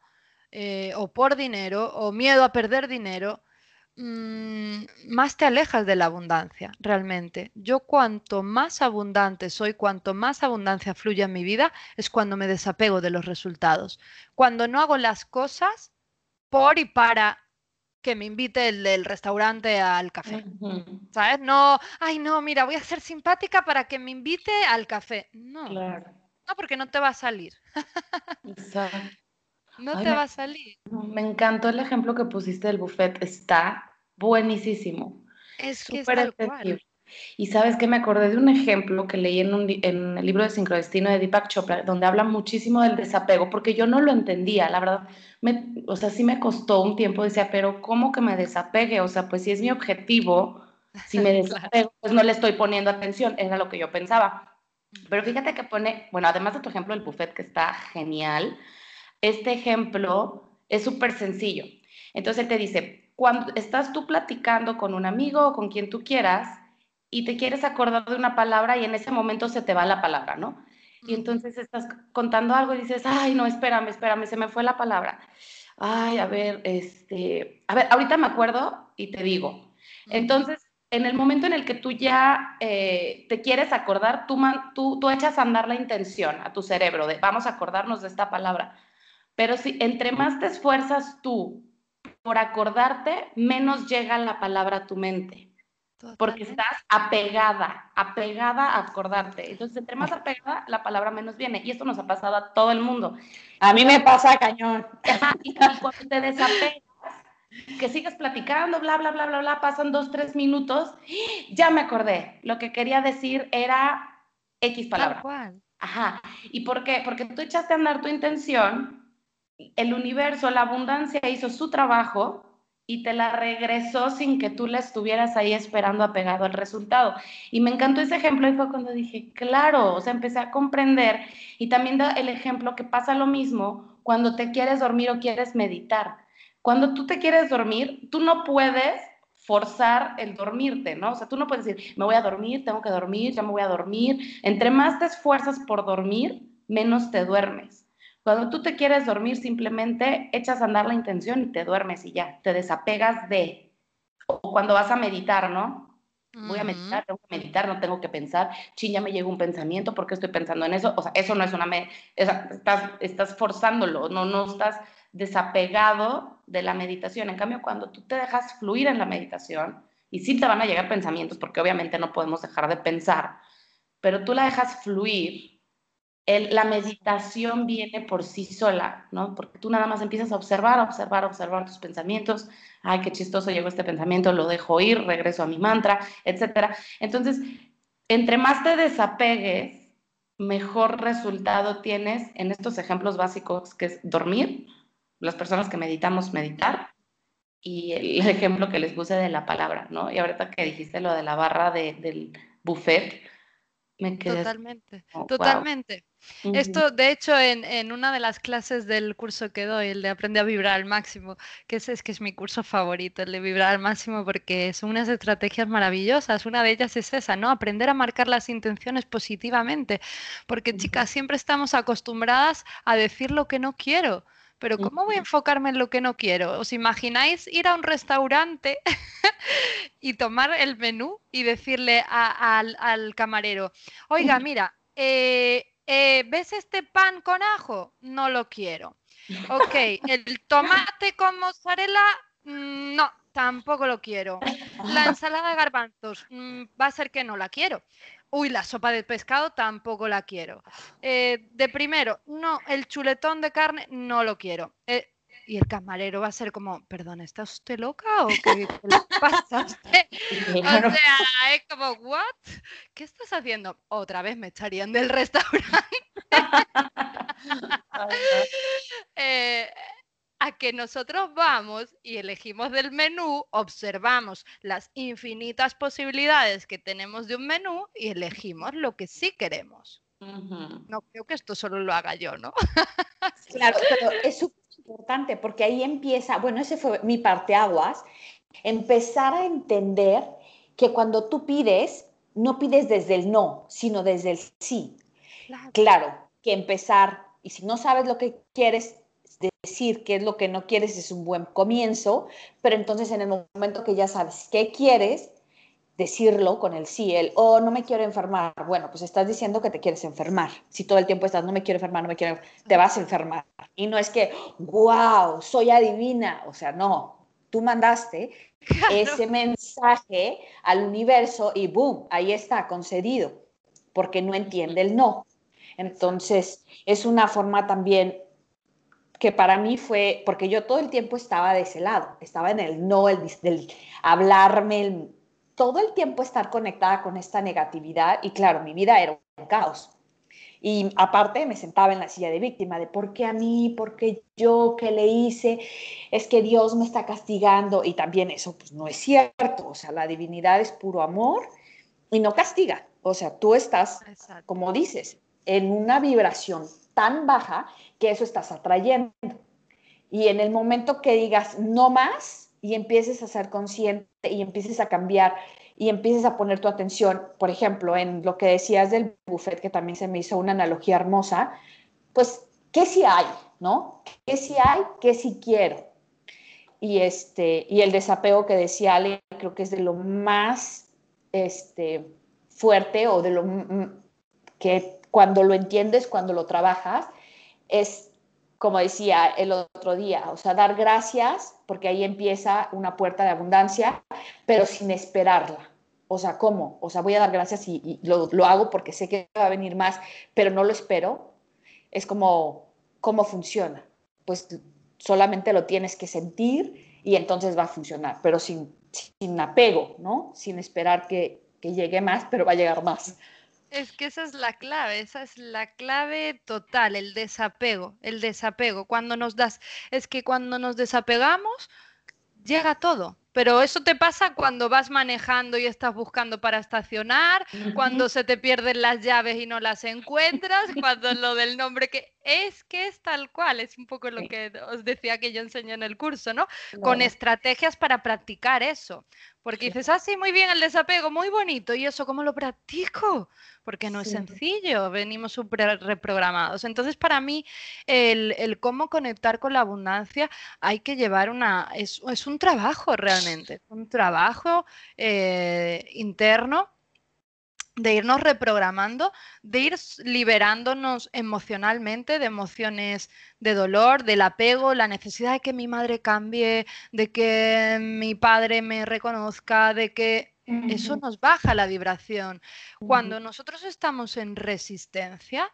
eh, o por dinero, o miedo a perder dinero, mm, más te alejas de la abundancia, realmente. Yo cuanto más abundante soy, cuanto más abundancia fluye en mi vida, es cuando me desapego de los resultados. Cuando no hago las cosas por y para que me invite el del restaurante al café. ¿Sabes? No, ay, no, mira, voy a ser simpática para que me invite al café. No. No, porque no te va a salir. Exacto. No te va a salir. Me encantó el ejemplo que pusiste del buffet. Está buenísimo. Es que es tal cual. Y sabes que me acordé de un ejemplo que leí en, un, en el libro de Sincrodestino de Deepak Chopra, donde habla muchísimo del desapego, porque yo no lo entendía, la verdad. Me, o sea, sí me costó un tiempo, decía, pero ¿cómo que me desapegue? O sea, pues si es mi objetivo, si me desapego, pues no le estoy poniendo atención, era lo que yo pensaba. Pero fíjate que pone, bueno, además de tu ejemplo del buffet, que está genial, este ejemplo es súper sencillo. Entonces él te dice, cuando estás tú platicando con un amigo o con quien tú quieras, y te quieres acordar de una palabra y en ese momento se te va la palabra, ¿no? Y entonces estás contando algo y dices, ay, no, espérame, espérame, se me fue la palabra. Ay, a ver, este, a ver, ahorita me acuerdo y te digo. Entonces, en el momento en el que tú ya eh, te quieres acordar, tú, tú, tú echas a andar la intención a tu cerebro de vamos a acordarnos de esta palabra. Pero si entre más te esfuerzas tú por acordarte, menos llega la palabra a tu mente porque estás apegada, apegada a acordarte. Entonces, entre más apegada, la palabra menos viene. Y esto nos ha pasado a todo el mundo. A mí me pasa cañón. y cuando te desapegas, que sigues platicando, bla, bla, bla, bla, bla, pasan dos, tres minutos, ya me acordé. Lo que quería decir era X palabra. Ajá. ¿Y por qué? Porque tú echaste a andar tu intención, el universo, la abundancia hizo su trabajo y te la regresó sin que tú la estuvieras ahí esperando apegado al resultado. Y me encantó ese ejemplo y fue cuando dije, claro, o sea, empecé a comprender y también da el ejemplo que pasa lo mismo cuando te quieres dormir o quieres meditar. Cuando tú te quieres dormir, tú no puedes forzar el dormirte, ¿no? O sea, tú no puedes decir, me voy a dormir, tengo que dormir, ya me voy a dormir. Entre más te esfuerzas por dormir, menos te duermes. Cuando tú te quieres dormir, simplemente echas a andar la intención y te duermes y ya, te desapegas de. O cuando vas a meditar, ¿no? Voy a meditar, tengo que meditar, no tengo que pensar. Chin, ya me llegó un pensamiento, ¿por qué estoy pensando en eso? O sea, eso no es una. estás, estás forzándolo, no, no estás desapegado de la meditación. En cambio, cuando tú te dejas fluir en la meditación, y sí te van a llegar pensamientos, porque obviamente no podemos dejar de pensar, pero tú la dejas fluir la meditación viene por sí sola, ¿no? Porque tú nada más empiezas a observar, a observar, a observar tus pensamientos. Ay, qué chistoso llegó este pensamiento, lo dejo ir, regreso a mi mantra, etc. Entonces, entre más te desapegues, mejor resultado tienes en estos ejemplos básicos, que es dormir, las personas que meditamos, meditar, y el ejemplo que les puse de la palabra, ¿no? Y ahorita que dijiste lo de la barra del buffet, me quedé... Totalmente, totalmente. Esto, de hecho, en, una de las clases del curso que doy, el de Aprende a Vibrar al Máximo, que ese es que es mi curso favorito, el de Vibrar al Máximo, porque son unas estrategias maravillosas. Una de ellas es esa, ¿no? Aprender a marcar las intenciones positivamente. Porque, chicas, siempre estamos acostumbradas a decir lo que no quiero. Pero ¿cómo voy a enfocarme en lo que no quiero? ¿Os imagináis ir a un restaurante y tomar el menú y decirle al, al, camarero, oiga, mira, eh, eh, ¿ves este pan con ajo? No lo quiero. Ok, el tomate con mozzarella, mm, no, tampoco lo quiero. La ensalada de garbanzos, mm, va a ser que no la quiero. Uy, la sopa de pescado tampoco la quiero. Eh, de primero, no, el chuletón de carne no lo quiero. Eh, y el camarero va a ser como, perdón, ¿está usted loca o qué, le pasa a usted? O sea, es como, ¿what? ¿Qué estás haciendo? Otra vez me echarían del restaurante. Eh, a que nosotros vamos y elegimos del menú, observamos las infinitas posibilidades que tenemos de un menú y elegimos lo que sí queremos. No creo que esto solo lo haga yo, ¿no? claro, pero es importante porque ahí empieza, bueno, ese fue mi parte aguas, empezar a entender que cuando tú pides, no pides desde el no, sino desde el sí. Claro, que empezar, y si no sabes lo que quieres, decir qué es lo que no quieres es un buen comienzo, pero entonces en el momento que ya sabes qué quieres, decirlo con el sí, el, oh, no me quiero enfermar. Bueno, pues estás diciendo que te quieres enfermar. Si todo el tiempo estás, no me quiero enfermar, no me quiero, te vas a enfermar. Y no es que, wow, soy adivina. O sea, no, tú mandaste ese mensaje al universo y boom, ahí está, concedido, porque no entiende el no. Entonces, es una forma también que para mí fue, porque yo todo el tiempo estaba de ese lado, estaba en el no, el, hablarme, el todo el tiempo estar conectada con esta negatividad y claro, mi vida era un caos. Y aparte me sentaba en la silla de víctima de por qué a mí, por qué yo, qué le hice, es que Dios me está castigando y también eso pues no es cierto, o sea, la divinidad es puro amor y no castiga, o sea, tú estás, como dices, en una vibración tan baja que eso estás atrayendo. Y en el momento que digas no más y empieces a ser consciente y empieces a cambiar y empieces a poner tu atención, por ejemplo, en lo que decías del buffet, que también se me hizo una analogía hermosa, pues, ¿qué si hay? ¿No? ¿Qué si hay? ¿Qué si quiero? Y, este, y el desapego que decía Ale, creo que es de lo más este, fuerte o de lo que cuando lo entiendes, cuando lo trabajas, es como decía el otro día, o sea, dar gracias, porque ahí empieza una puerta de abundancia, pero sin esperarla. O sea, ¿cómo? O sea, voy a dar gracias y, lo, lo, hago porque sé que va a venir más, pero no lo espero. Es como, ¿cómo funciona? Pues solamente lo tienes que sentir y entonces va a funcionar, pero sin, sin apego, ¿no? Sin esperar que, que llegue más, pero va a llegar más. Es que esa es la clave, esa es la clave total, el desapego, el desapego. Cuando nos das, es que cuando nos desapegamos, llega todo. Pero eso te pasa cuando vas manejando y estás buscando para estacionar, cuando se te pierden las llaves y no las encuentras, cuando lo del nombre que es que es tal cual, es un poco lo que os decía que yo enseñé en el curso, ¿no? Con estrategias para practicar eso. Porque dices, ah, sí, muy bien el desapego, muy bonito, ¿y eso cómo lo practico? Porque no es sencillo, venimos súper reprogramados. Entonces, para mí, el, cómo conectar con la abundancia hay que llevar una, es, es un trabajo realmente, un trabajo eh, interno de irnos reprogramando, de ir liberándonos emocionalmente de emociones de dolor, del apego, la necesidad de que mi madre cambie, de que mi padre me reconozca, de que eso nos baja la vibración. Cuando nosotros estamos en resistencia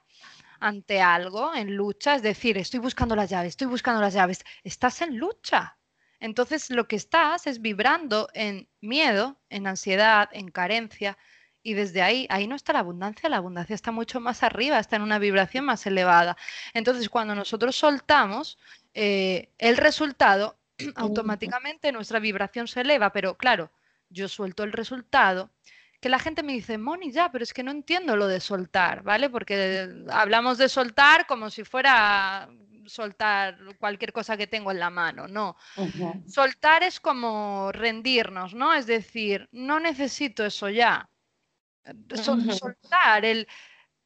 ante algo, en lucha, es decir, estoy buscando las llaves, estoy buscando las llaves, estás en lucha. Entonces lo que estás es vibrando en miedo, en ansiedad, en carencia, y desde ahí, ahí no está la abundancia, la abundancia está mucho más arriba, está en una vibración más elevada. Entonces, cuando nosotros soltamos, eh, el resultado, automáticamente nuestra vibración se eleva, pero claro, yo suelto el resultado, que la gente me dice, Moni, ya, pero es que no entiendo lo de soltar, ¿vale? Porque hablamos de soltar como si fuera soltar cualquier cosa que tengo en la mano, no. Soltar es como rendirnos, ¿no? Es decir, no necesito eso ya, soltar, el,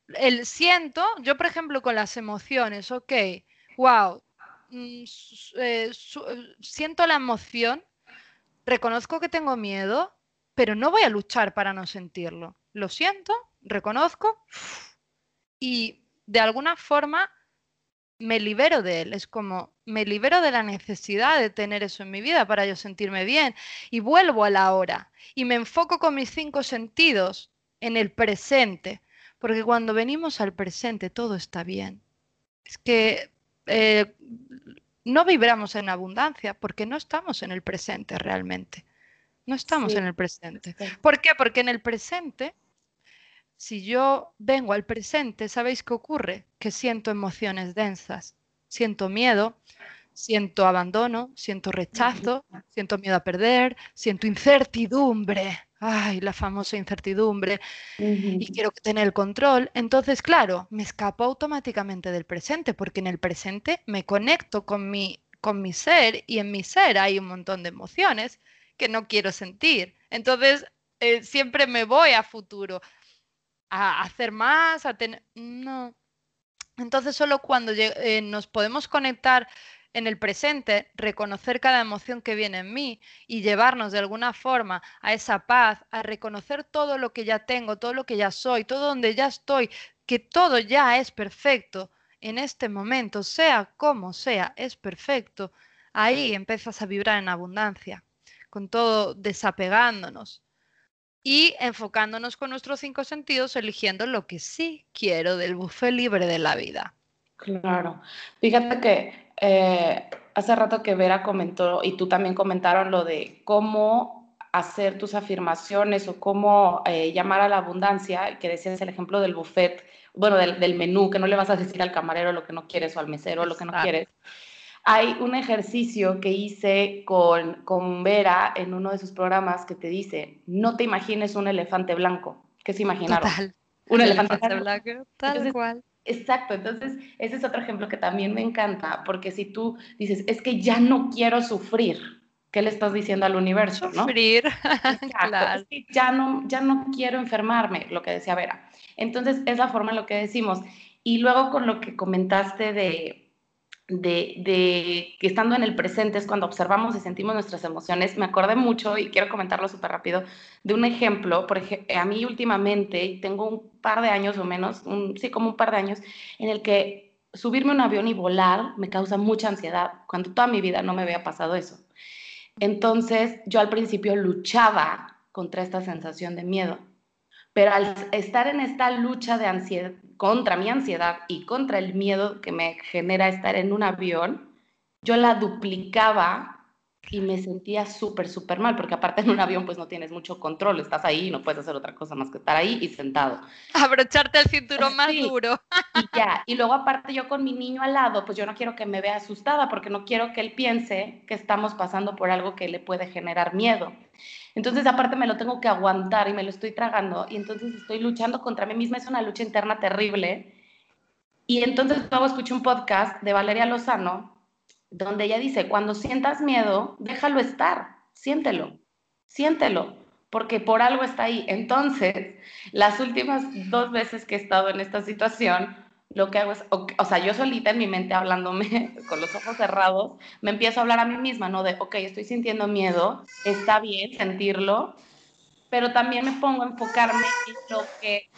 el siento, yo por ejemplo con las emociones, ok, wow, mm, eh, siento la emoción, reconozco que tengo miedo, pero no voy a luchar para no sentirlo. Lo siento, reconozco y de alguna forma me libero de él. Es como me libero de la necesidad de tener eso en mi vida para yo sentirme bien y vuelvo a la hora y me enfoco con mis cinco sentidos en el presente, porque cuando venimos al presente todo está bien. Es que eh, no vibramos en abundancia porque no estamos en el presente realmente. No estamos en el presente. ¿Por qué? Porque en el presente, si yo vengo al presente, ¿sabéis qué ocurre? Que siento emociones densas. Siento miedo, siento abandono, siento rechazo, siento miedo a perder, siento incertidumbre ay, la famosa incertidumbre, y quiero tener el control, entonces, claro, me escapo automáticamente del presente, porque en el presente me conecto con mi, con mi ser y en mi ser hay un montón de emociones que no quiero sentir. Entonces, eh, siempre me voy a futuro, a hacer más, a tener... No. Entonces, solo cuando eh, nos podemos conectar en el presente, reconocer cada emoción que viene en mí y llevarnos de alguna forma a esa paz, a reconocer todo lo que ya tengo, todo lo que ya soy, todo donde ya estoy, que todo ya es perfecto en este momento, sea como sea, es perfecto. Ahí empiezas a vibrar en abundancia, con todo desapegándonos y enfocándonos con nuestros cinco sentidos, eligiendo lo que sí quiero del buffet libre de la vida. Claro. Fíjate que eh, hace rato que Vera comentó y tú también comentaron lo de cómo hacer tus afirmaciones o cómo eh, llamar a la abundancia, que decías el ejemplo del buffet, bueno, del, menú, que no le vas a decir al camarero lo que no quieres o al mesero lo que no quieres. Hay un ejercicio que hice con, con Vera en uno de sus programas que te dice, no te imagines un elefante blanco. ¿Qué se imaginaron? Total. Un elefante, blanco. Tal cual. Exacto, entonces ese es otro ejemplo que también me encanta, porque si tú dices, es que ya no quiero sufrir, ¿qué le estás diciendo al universo? Sufrir, claro. Es que ya no, ya no quiero enfermarme, lo que decía Vera. Entonces es la forma en lo que decimos. Y luego con lo que comentaste de, de, que estando en el presente es cuando observamos y sentimos nuestras emociones. Me acordé mucho y quiero comentarlo súper rápido de un ejemplo. Por ejemplo, a mí últimamente, tengo un par de años o menos, sí, como un par de años, en el que subirme a un avión y volar me causa mucha ansiedad, cuando toda mi vida no me había pasado eso. Entonces, yo al principio luchaba contra esta sensación de miedo, pero al estar en esta lucha de ansiedad, contra mi ansiedad y contra el miedo que me genera estar en un avión, yo la duplicaba y me sentía súper, súper mal, porque aparte en un avión pues no tienes mucho control, estás ahí y no puedes hacer otra cosa más que estar ahí y sentado. Abrocharte el cinturón más duro. Y ya, y luego aparte yo con mi niño al lado, pues yo no quiero que me vea asustada, porque no quiero que él piense que estamos pasando por algo que le puede generar miedo. Entonces, aparte me lo tengo que aguantar y me lo estoy tragando y entonces estoy luchando contra mí misma, es una lucha interna terrible. Y entonces luego escuché un podcast de Valeria Lozano donde ella dice, cuando sientas miedo, déjalo estar, siéntelo, siéntelo, porque por algo está ahí. Entonces, las últimas dos veces que he estado en esta situación, lo que hago es, o, sea, yo solita en mi mente hablándome con los ojos cerrados, me empiezo a hablar a mí misma, ¿no? De, ok, estoy sintiendo miedo, está bien sentirlo, pero también me pongo a enfocarme en lo que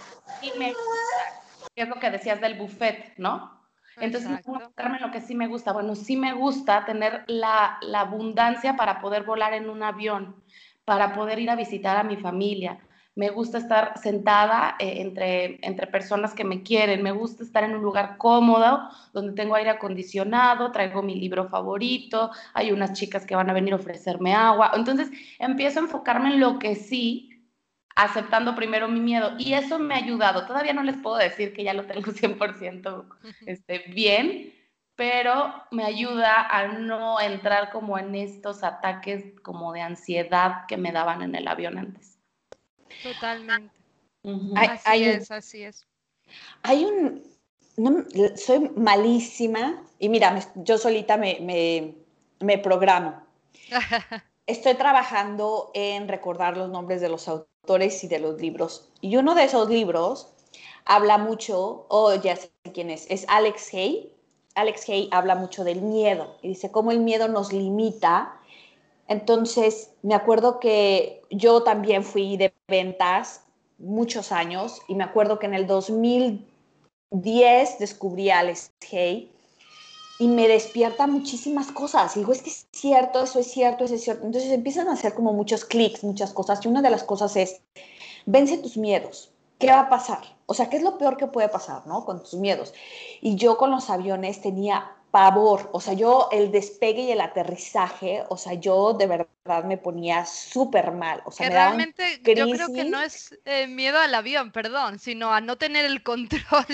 sí me gusta, que es lo que decías del buffet, ¿no? Entonces, me pongo a enfocarme en lo que sí me gusta. Bueno, sí me gusta tener la, la abundancia para poder volar en un avión, para poder ir a visitar a mi familia, me gusta estar sentada eh, entre, entre personas que me quieren, me gusta estar en un lugar cómodo, donde tengo aire acondicionado, traigo mi libro favorito, hay unas chicas que van a venir a ofrecerme agua. Entonces empiezo a enfocarme en lo que sí, aceptando primero mi miedo. Y eso me ha ayudado. Todavía no les puedo decir que ya lo tengo 100% este, bien, pero me ayuda a no entrar como en estos ataques como de ansiedad que me daban en el avión antes. Totalmente. así es, así es. Hay un, soy malísima y mira, yo solita me, me, programo. Estoy trabajando en recordar los nombres de los autores y de los libros. Y uno de esos libros habla mucho, o ya sé quién es, es Alex Hay. Alex Hay habla mucho del miedo y dice cómo el miedo nos limita entonces, me acuerdo que yo también fui de ventas muchos años y me acuerdo que en el 2010 descubrí a Alex Hay y me despierta muchísimas cosas. Digo, es que es cierto, eso es cierto, eso es cierto. Entonces empiezan a hacer como muchos clics, muchas cosas. Y una de las cosas es, vence tus miedos. ¿Qué va a pasar? O sea, ¿qué es lo peor que puede pasar, no? Con tus miedos. Y yo con los aviones tenía pavor, o sea, yo el despegue y el aterrizaje, o sea, yo de verdad me ponía súper mal, o sea, que realmente yo creo que no es eh, miedo al avión, perdón, sino a no tener el control.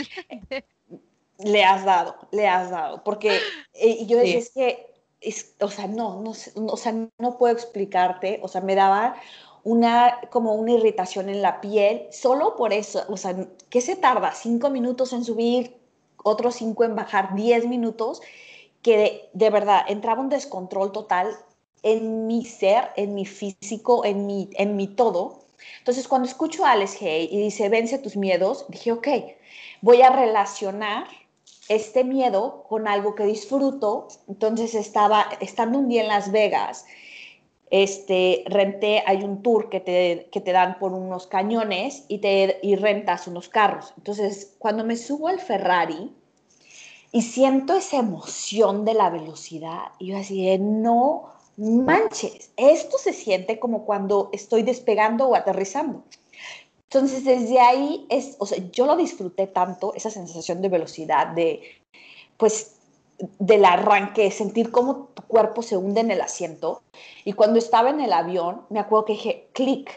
Le has dado, le has dado, porque eh, yo decía, es que, es, o sea, no, no, o sea, no puedo explicarte, o sea, me daba una, como una irritación en la piel, solo por eso, o sea, ¿qué se tarda? ¿Cinco minutos en subir? Otros cinco en bajar 10 minutos, que de, verdad entraba un descontrol total en mi ser, en mi físico, en mi, en mi todo. Entonces, cuando escucho a Alex Hay y dice, vence tus miedos, dije, ok, voy a relacionar este miedo con algo que disfruto. Entonces, estaba, estando un día en Las Vegas, este, renté, hay un tour que te, que te dan por unos cañones y, te, y rentas unos carros. Entonces, cuando me subo al Ferrari y siento esa emoción de la velocidad, yo así de, no manches, esto se siente como cuando estoy despegando o aterrizando. Entonces, desde ahí, es, o sea, yo lo disfruté tanto, esa sensación de velocidad, de, pues, del arranque, sentir cómo tu cuerpo se hunde en el asiento. Y cuando estaba en el avión, me acuerdo que dije, clic,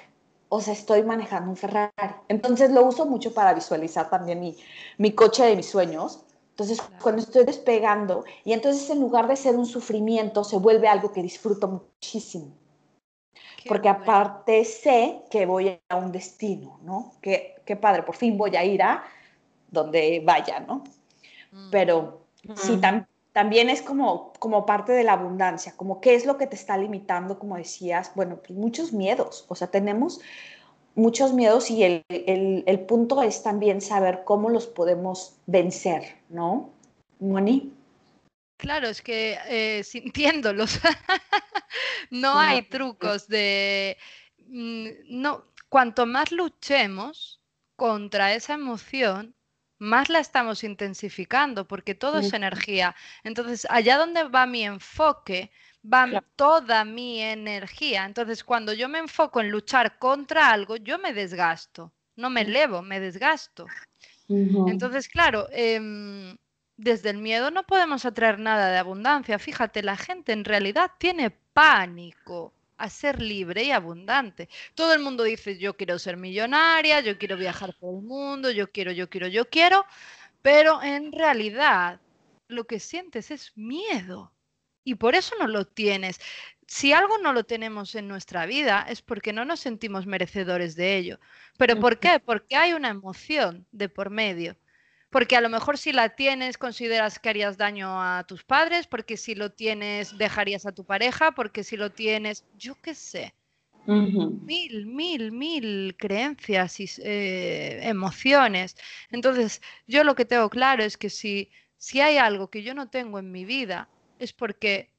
o sea, estoy manejando un Ferrari. Entonces lo uso mucho para visualizar también mi, mi coche de mis sueños. Entonces, cuando estoy despegando, y entonces en lugar de ser un sufrimiento, se vuelve algo que disfruto muchísimo. Porque aparte sé que voy a un destino, ¿no? Qué, qué padre, por fin voy a ir a donde vaya, ¿no? Mm. Pero sí, también es como, como parte de la abundancia, como qué es lo que te está limitando, como decías, bueno, pues muchos miedos, o sea, tenemos muchos miedos y el, el, el punto es también saber cómo los podemos vencer, ¿no? Moni. Claro, es que eh, sintiéndolos, no hay trucos de... Mm, no, cuanto más luchemos contra esa emoción, más la estamos intensificando, porque todo es energía. Entonces, allá donde va mi enfoque, va toda mi energía. Entonces, cuando yo me enfoco en luchar contra algo, yo me desgasto. No me elevo, me desgasto. Entonces, claro, em, desde el miedo no podemos atraer nada de abundancia. Fíjate, la gente en realidad tiene pánico a ser libre y abundante. Todo el mundo dice, yo quiero ser millonaria, yo quiero viajar por el mundo, yo quiero, yo quiero, yo quiero, pero en realidad lo que sientes es miedo y por eso no lo tienes. Si algo no lo tenemos en nuestra vida es porque no nos sentimos merecedores de ello. ¿Pero por qué? Porque hay una emoción de por medio porque a lo mejor si la tienes consideras que harías daño a tus padres, porque si lo tienes dejarías a tu pareja, porque si lo tienes, yo qué sé, mil, mil, mil creencias y eh, emociones. Entonces, yo lo que tengo claro es que si, si hay algo que yo no tengo en mi vida, es porque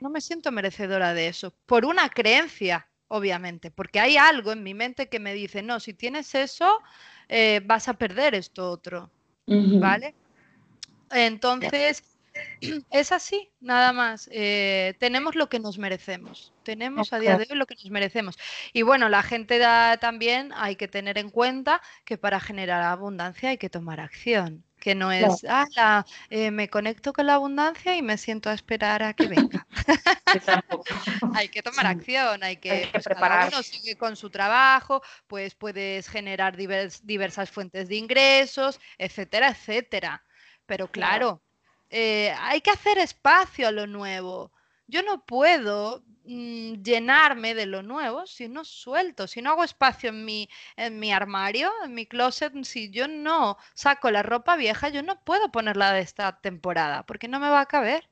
no me siento merecedora de eso, por una creencia, obviamente, porque hay algo en mi mente que me dice, no, si tienes eso, eh, vas a perder esto otro. ¿Vale? Entonces, es así, nada más. Eh, tenemos lo que nos merecemos. Tenemos a día de hoy lo que nos merecemos. Y bueno, la gente da, también hay que tener en cuenta que para generar abundancia hay que tomar acción. Que no es, ah, me conecto con la abundancia y me siento a esperar a que venga. hay que tomar acción, hay que, pues, preparar. uno sigue con su trabajo, pues puedes generar diversas fuentes de ingresos, etcétera, etcétera. Pero claro, eh, hay que hacer espacio a lo nuevo. Yo no puedo mm, llenarme de lo nuevo si no suelto, si no hago espacio en mi, en mi armario, en mi closet, si yo no saco la ropa vieja, yo no puedo ponerla de esta temporada porque no me va a caber.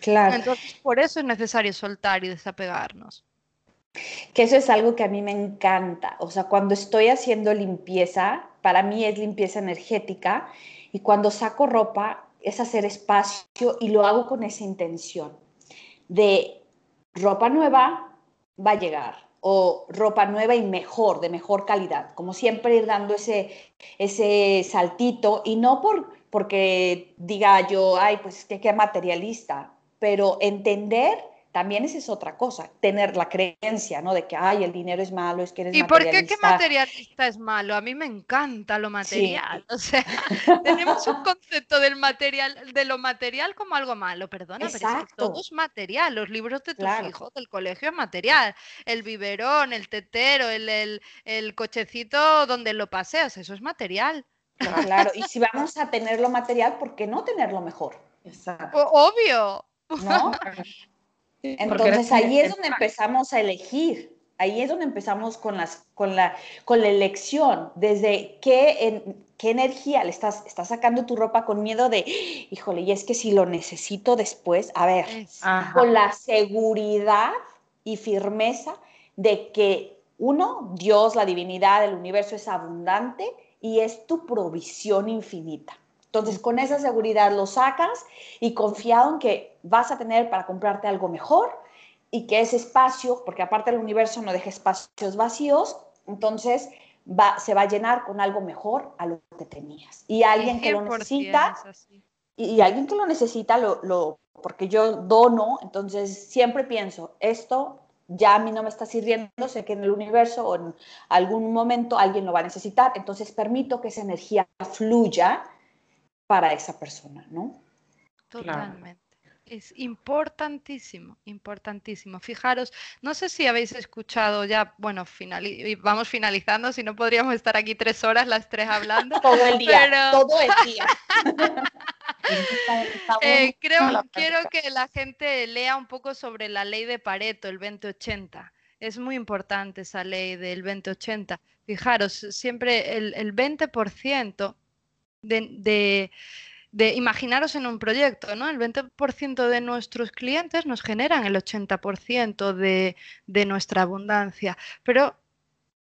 Claro. Entonces, por eso es necesario soltar y desapegarnos. Que eso es algo que a mí me encanta. O sea, cuando estoy haciendo limpieza, para mí es limpieza energética y cuando saco ropa es hacer espacio y lo hago con esa intención de ropa nueva va a llegar o ropa nueva y mejor, de mejor calidad, como siempre ir dando ese, ese saltito y no por, porque diga yo, ay, pues es que qué materialista, pero entender también esa es otra cosa, tener la creencia, ¿no? De que, ay, el dinero es malo, es que eres ¿Y por qué materialista es malo? A mí me encanta lo material. O sea, tenemos un concepto del material, de lo material como algo malo, perdona, pero es que todo es material. Los libros de tus hijos del colegio es material. El biberón, el tetero, el, el, cochecito donde lo paseas, eso es material. Claro, y si vamos a tener lo material, ¿por qué no tenerlo mejor? Exacto. obvio. ¿No? Entonces ahí es donde empezamos a elegir, ahí es donde empezamos con, las, con, la, con la elección, desde qué, qué energía le estás, estás sacando tu ropa con miedo de, híjole, y es que si lo necesito después, a ver, con la seguridad y firmeza de que uno, Dios, la divinidad, el universo es abundante y es tu provisión infinita. Entonces, con esa seguridad lo sacas y confiado en que vas a tener para comprarte algo mejor y que ese espacio, porque aparte el universo no deja espacios vacíos, entonces va, se va a llenar con algo mejor a lo que tenías. Y alguien que lo necesita, y, alguien que lo necesita, lo, lo, porque yo dono, entonces siempre pienso, esto ya a mí no me está sirviendo, sé que en el universo o en algún momento alguien lo va a necesitar, entonces permito que esa energía fluya para esa persona, ¿no? Totalmente. Es importantísimo, importantísimo. Fijaros, no sé si habéis escuchado ya, bueno, vamos finalizando, si no podríamos estar aquí tres horas las tres hablando. todo el día, todo el día. Eh, creo, quiero que la gente lea un poco sobre la ley de Pareto, el 2080. Es muy importante esa ley del 2080. Fijaros, siempre el, el 20% de de imaginaros en un proyecto, ¿no? El 20% de nuestros clientes nos generan el 80% de, de nuestra abundancia, pero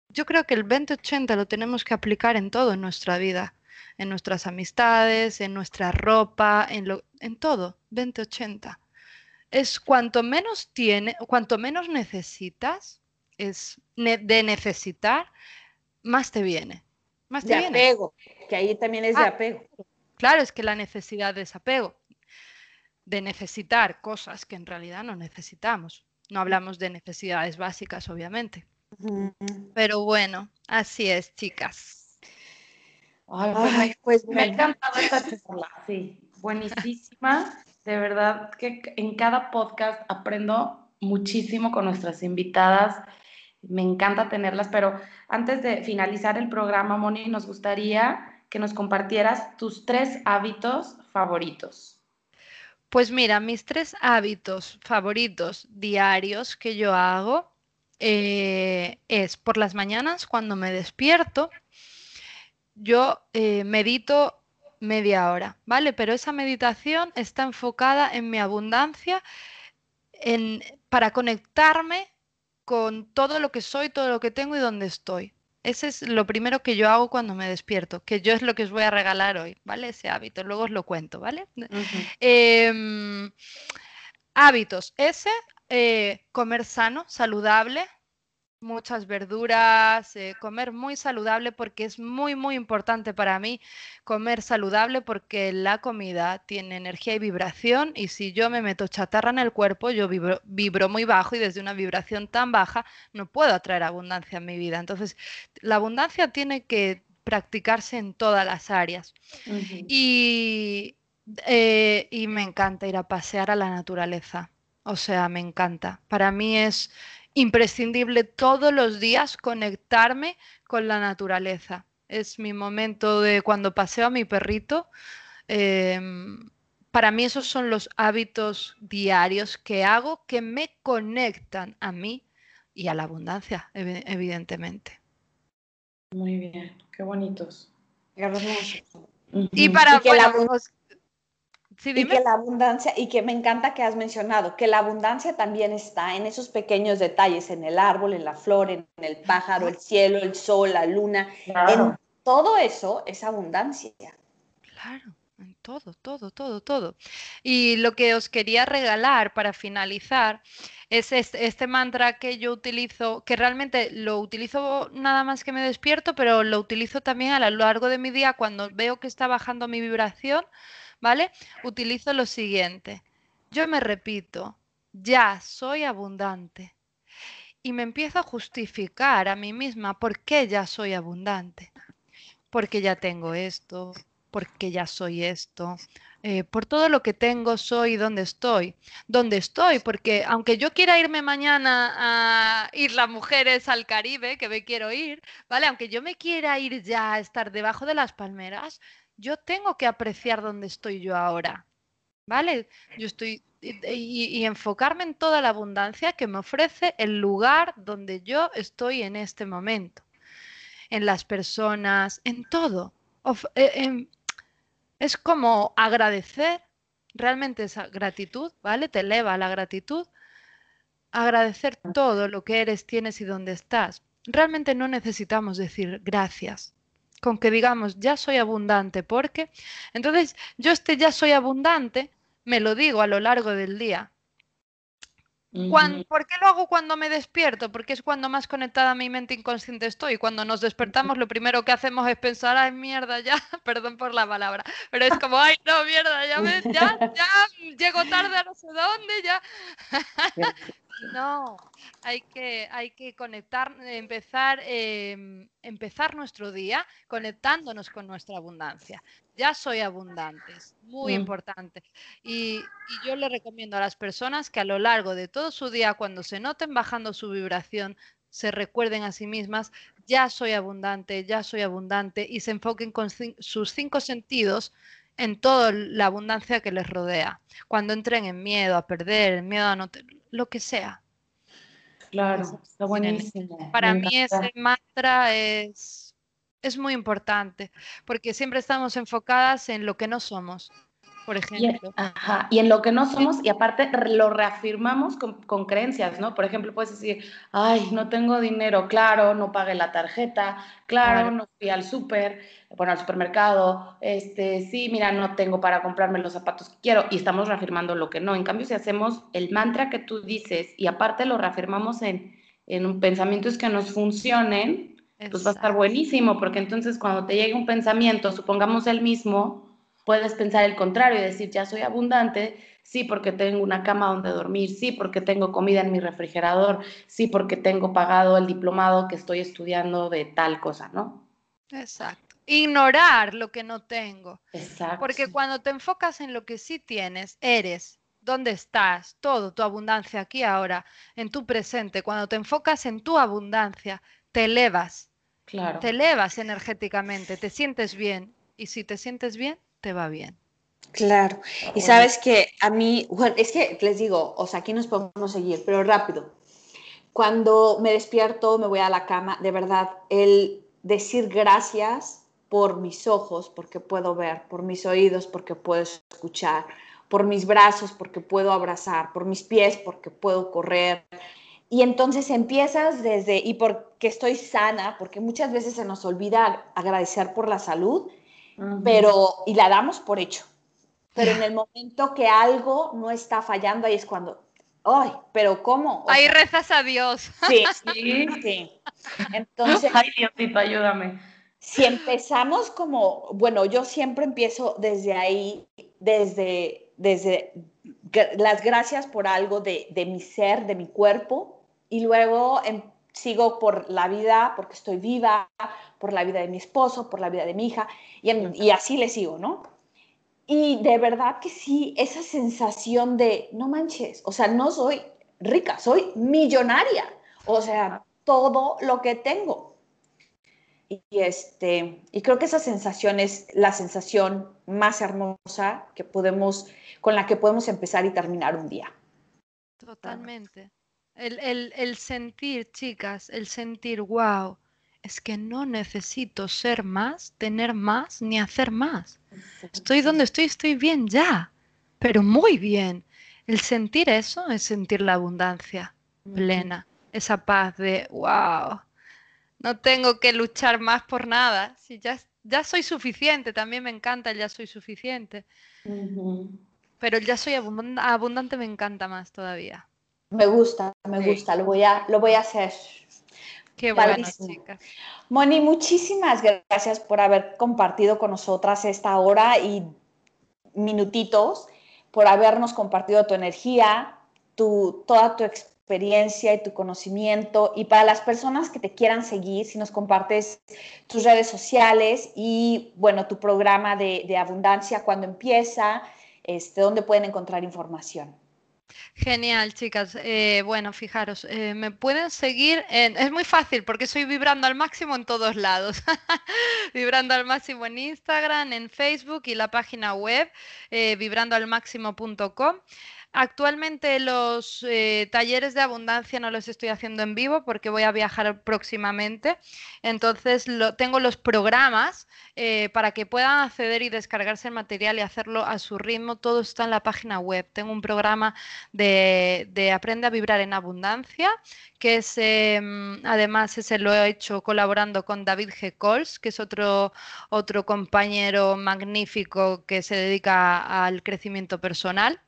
yo creo que el 20-80 lo tenemos que aplicar en todo en nuestra vida, en nuestras amistades, en nuestra ropa, en, lo, en todo, 20-80. Es cuanto menos tiene, cuanto menos necesitas, es de necesitar, más te viene. Más te de apego, que ahí también es de ah, apego. Claro, es que la necesidad de desapego, de necesitar cosas que en realidad no necesitamos. No hablamos de necesidades básicas, obviamente. Pero bueno, así es, chicas. Ay, pues me ha encantado esta charla, sí, buenísima. De verdad que en cada podcast aprendo muchísimo con nuestras invitadas. Me encanta tenerlas, pero antes de finalizar el programa, Moni, nos gustaría que nos compartieras tus tres hábitos favoritos. Pues mira, mis tres hábitos favoritos diarios que yo hago eh, es por las mañanas cuando me despierto, yo eh, medito media hora, ¿vale? Pero esa meditación está enfocada en mi abundancia, en, para conectarme con todo lo que soy, todo lo que tengo y dónde estoy. Ese es lo primero que yo hago cuando me despierto, que yo es lo que os voy a regalar hoy, ¿vale? Ese hábito, luego os lo cuento, ¿vale? Em, hábitos, ese, eh, comer sano, saludable, muchas verduras, eh, comer muy saludable porque es muy, muy importante para mí comer saludable porque la comida tiene energía y vibración y si yo me meto chatarra en el cuerpo, yo vibro, vibro muy bajo y desde una vibración tan baja no puedo atraer abundancia en mi vida. Entonces, la abundancia tiene que practicarse en todas las áreas. y, eh, y me encanta ir a pasear a la naturaleza. O sea, me encanta. Para mí es imprescindible todos los días conectarme con la naturaleza. Es mi momento de cuando paseo a mi perrito. Em, para mí esos son los hábitos diarios que hago que me conectan a mí y a la abundancia, evidentemente. Muy bien, qué bonitos. Y para que la, y que la abundancia, y que me encanta que has mencionado, que la abundancia también está en esos pequeños detalles, en el árbol, en la flor, en el pájaro, el cielo, el sol, la luna. En todo eso es abundancia. Claro, en todo, todo, todo, todo. Y lo que os quería regalar para finalizar es este, este mantra que yo utilizo, que realmente lo utilizo nada más que me despierto, pero lo utilizo también a lo largo de mi día cuando veo que está bajando mi vibración ¿vale? Utilizo lo siguiente. Yo me repito, ya soy abundante. Y me empiezo a justificar a mí misma por qué ya soy abundante. Porque ya tengo esto, porque ya soy esto, eh, por todo lo que tengo, soy donde estoy. Donde estoy, porque aunque yo quiera irme mañana a ir las mujeres al Caribe, que me quiero ir, ¿vale? Aunque yo me quiera ir ya a estar debajo de las palmeras, yo tengo que apreciar dónde estoy yo ahora, ¿vale? Yo estoy y, enfocarme en toda la abundancia que me ofrece el lugar donde yo estoy en este momento, en las personas, en todo. Eh, em, es como agradecer, realmente esa gratitud, ¿vale? Te eleva la gratitud. Agradecer todo lo que eres, tienes y dónde estás. Realmente no necesitamos decir gracias con que digamos ya soy abundante, porque entonces yo este ya soy abundante, me lo digo a lo largo del día. ¿Por qué lo hago cuando me despierto? Porque es cuando más conectada a mi mente inconsciente estoy. Cuando nos despertamos, lo primero que hacemos es pensar, ay, mierda, ya, perdón por la palabra, pero es como, ay, no, mierda, ya, ya, ya llego tarde a no sé dónde, ya. No, hay que, hay que conectar, empezar, em, empezar nuestro día conectándonos con nuestra abundancia. Ya soy abundante, es muy Mm. importante. Y, y yo le recomiendo a las personas que a lo largo de todo su día, cuando se noten bajando su vibración, se recuerden a sí mismas, ya soy abundante, ya soy abundante, y se enfoquen con sus cinco sentidos en toda la abundancia que les rodea. Cuando entren en miedo a perder, en miedo a no tener, lo que sea. Claro, está buenísimo. Para me mí encanta. ese mantra es, es muy importante, porque siempre estamos enfocadas en lo que no somos, por Y ejemplo. ajá, y en lo que no somos, y aparte lo reafirmamos con, con creencias, ¿no? Por ejemplo, puedes decir, ay, no tengo dinero, claro, no pagué la tarjeta, claro, Claro. no fui al súper, bueno, al supermercado, este, sí, mira, no tengo para comprarme los zapatos que quiero, y estamos reafirmando lo que no. En cambio, si hacemos el mantra que tú dices y aparte lo reafirmamos en, en pensamientos que nos funcionen, pues va a estar Exacto. buenísimo, porque entonces cuando te llegue un pensamiento, supongamos el mismo, puedes pensar el contrario y decir, ya soy abundante, sí, porque tengo una cama donde dormir, sí, porque tengo comida en mi refrigerador, sí, porque tengo pagado el diplomado que estoy estudiando de tal cosa, ¿no? Exacto. Ignorar lo que no tengo, Exacto. porque cuando te enfocas en lo que sí tienes, eres, dónde estás, todo, tu abundancia aquí ahora, en tu presente, cuando te enfocas en tu abundancia, te elevas, Claro. te elevas energéticamente, te sientes bien, y si te sientes bien, te va bien. Claro. Y sabes que a mí, bueno, es que les digo, o sea, aquí nos podemos seguir, pero rápido. Cuando me despierto, me voy a la cama, de verdad, el decir gracias por mis ojos, porque puedo ver, por mis oídos, porque puedo escuchar, por mis brazos, porque puedo abrazar, por mis pies, porque puedo correr. Y entonces empiezas desde, y porque estoy sana, porque muchas veces se nos olvida agradecer por la salud, Pero, y la damos por hecho. Pero en el momento que algo no está fallando, ahí es cuando, ¡ay! ¿Pero cómo? O Ahí sea, rezas a Dios. sí, Sí. sí. Entonces, Ay, Diosito, ayúdame. si empezamos como, bueno, yo siempre empiezo desde ahí, desde, desde las gracias por algo de, de mi ser, de mi cuerpo, y luego em- sigo por la vida, porque estoy viva, por la vida de mi esposo, por la vida de mi hija, y, así le sigo, ¿no? Y de verdad que sí, esa sensación de, no manches, o sea, no soy rica, soy millonaria, o sea, todo lo que tengo. Y, este, y creo que esa sensación es la sensación más hermosa que podemos, con la que podemos empezar y terminar un día. Totalmente. El, el- el sentir, chicas, el sentir, wow, es que no necesito ser más, tener más, ni hacer más. Estoy donde estoy, estoy bien ya, pero muy bien. El sentir eso es sentir la abundancia plena, esa paz de, wow, no tengo que luchar más por nada, si ya, ya soy suficiente, también me encanta el ya soy suficiente, pero el ya soy abundan- abundante me encanta más todavía. Me gusta, me Sí. gusta, lo voy a, lo voy a hacer. Qué bueno, Padrísimo. chicas. Moni, muchísimas gracias por haber compartido con nosotras esta hora y minutitos, por habernos compartido tu energía, tu, toda tu experiencia y tu conocimiento. Y para las personas que te quieran seguir, si nos compartes tus redes sociales y, bueno, tu programa de, de abundancia, cuando empieza, este, dónde pueden encontrar información. Genial, chicas. Eh, bueno, fijaros, eh, me pueden seguir en... Es muy fácil porque soy vibrando al máximo en todos lados. vibrando al máximo en Instagram, en Facebook y la página web eh, vibrandoalmáximo.com. Actualmente los eh, talleres de abundancia no los estoy haciendo en vivo porque voy a viajar próximamente. Entonces tengo los programas eh, para que puedan acceder y descargarse el material y hacerlo a su ritmo. Todo está en la página web. Tengo un programa de, de Aprende a Vibrar en Abundancia, que es, eh, además ese lo he hecho colaborando con David G. Coles, que es otro, otro compañero magnífico que se dedica al crecimiento personal.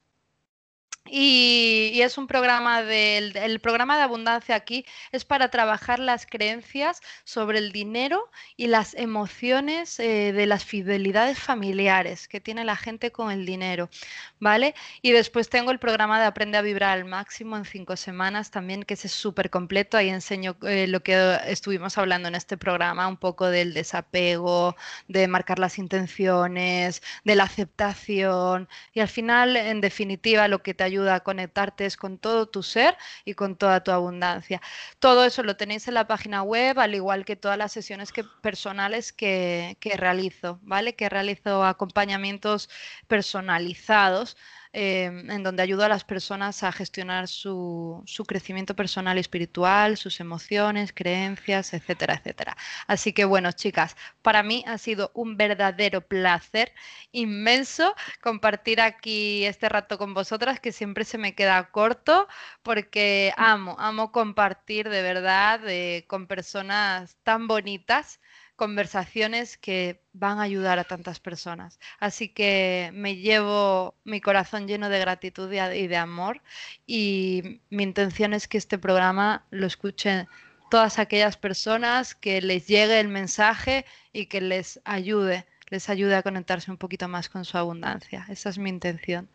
Y, es un programa del el programa de abundancia aquí es para trabajar las creencias sobre el dinero y las emociones eh, de las fidelidades familiares que tiene la gente con el dinero, ¿vale? Y después tengo el programa de Aprende a vibrar al máximo en cinco semanas también, que es súper completo. Ahí enseño eh, lo que estuvimos hablando en este programa, un poco del desapego, de marcar las intenciones, de la aceptación y al final, en definitiva, lo que te ayuda ayuda a conectarte es con todo tu ser y con toda tu abundancia. Todo eso lo tenéis en la página web, al igual que todas las sesiones que, personales que, que realizo, ¿vale? Que realizo acompañamientos personalizados Em, en donde ayudo a las personas a gestionar su, crecimiento personal y espiritual, sus emociones, creencias, etcétera, etcétera. Así que bueno, chicas, para mí ha sido un verdadero placer inmenso compartir aquí este rato con vosotras, que siempre se me queda corto, porque amo, amo compartir de verdad eh, con personas tan bonitas conversaciones que van a ayudar a tantas personas. Así que me llevo mi corazón lleno de gratitud y de amor y mi intención es que este programa lo escuchen todas aquellas personas, que les llegue el mensaje y que les ayude, les ayude a conectarse un poquito más con su abundancia. Esa es mi intención.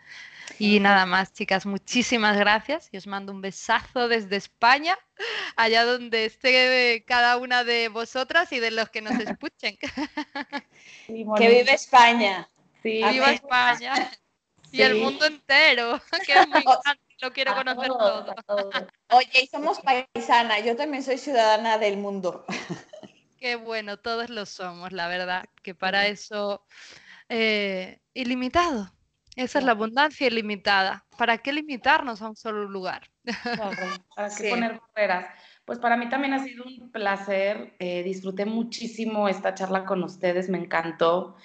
Y nada más, chicas, muchísimas gracias y os mando un besazo desde España, allá donde esté cada una de vosotras y de los que nos escuchen. que vive España. Sí. Viva España. Y el mundo entero, que es muy lo quiero conocer todo. Oye, y somos paisana, yo también soy ciudadana del mundo. Qué bueno, todos lo somos, la verdad, que para eso eh, ilimitado. Esa es la abundancia ilimitada. ¿Para qué limitarnos a un solo lugar? ¿Para qué poner barreras? Pues para mí también ha sido un placer. Eh, disfruté muchísimo esta charla con ustedes, me encantó.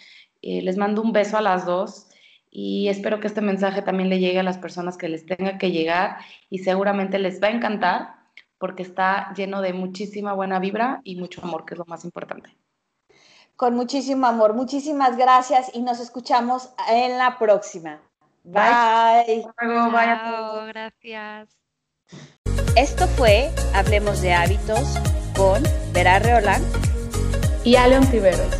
Eh, les mando un beso a las dos y espero que este mensaje también le llegue a las personas que les tenga que llegar y seguramente les va a encantar porque está lleno de muchísima buena vibra y mucho amor, que es lo más importante con muchísimo amor. Muchísimas gracias y nos escuchamos en la próxima. Bye. Bye. gracias. Esto fue Hablemos de Hábitos con Vera Reolán y Aleon Tiberos.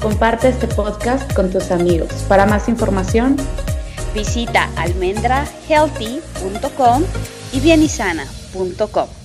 Comparte este podcast con tus amigos. Para más información, visita almendrahealthy.com y bienisana.com.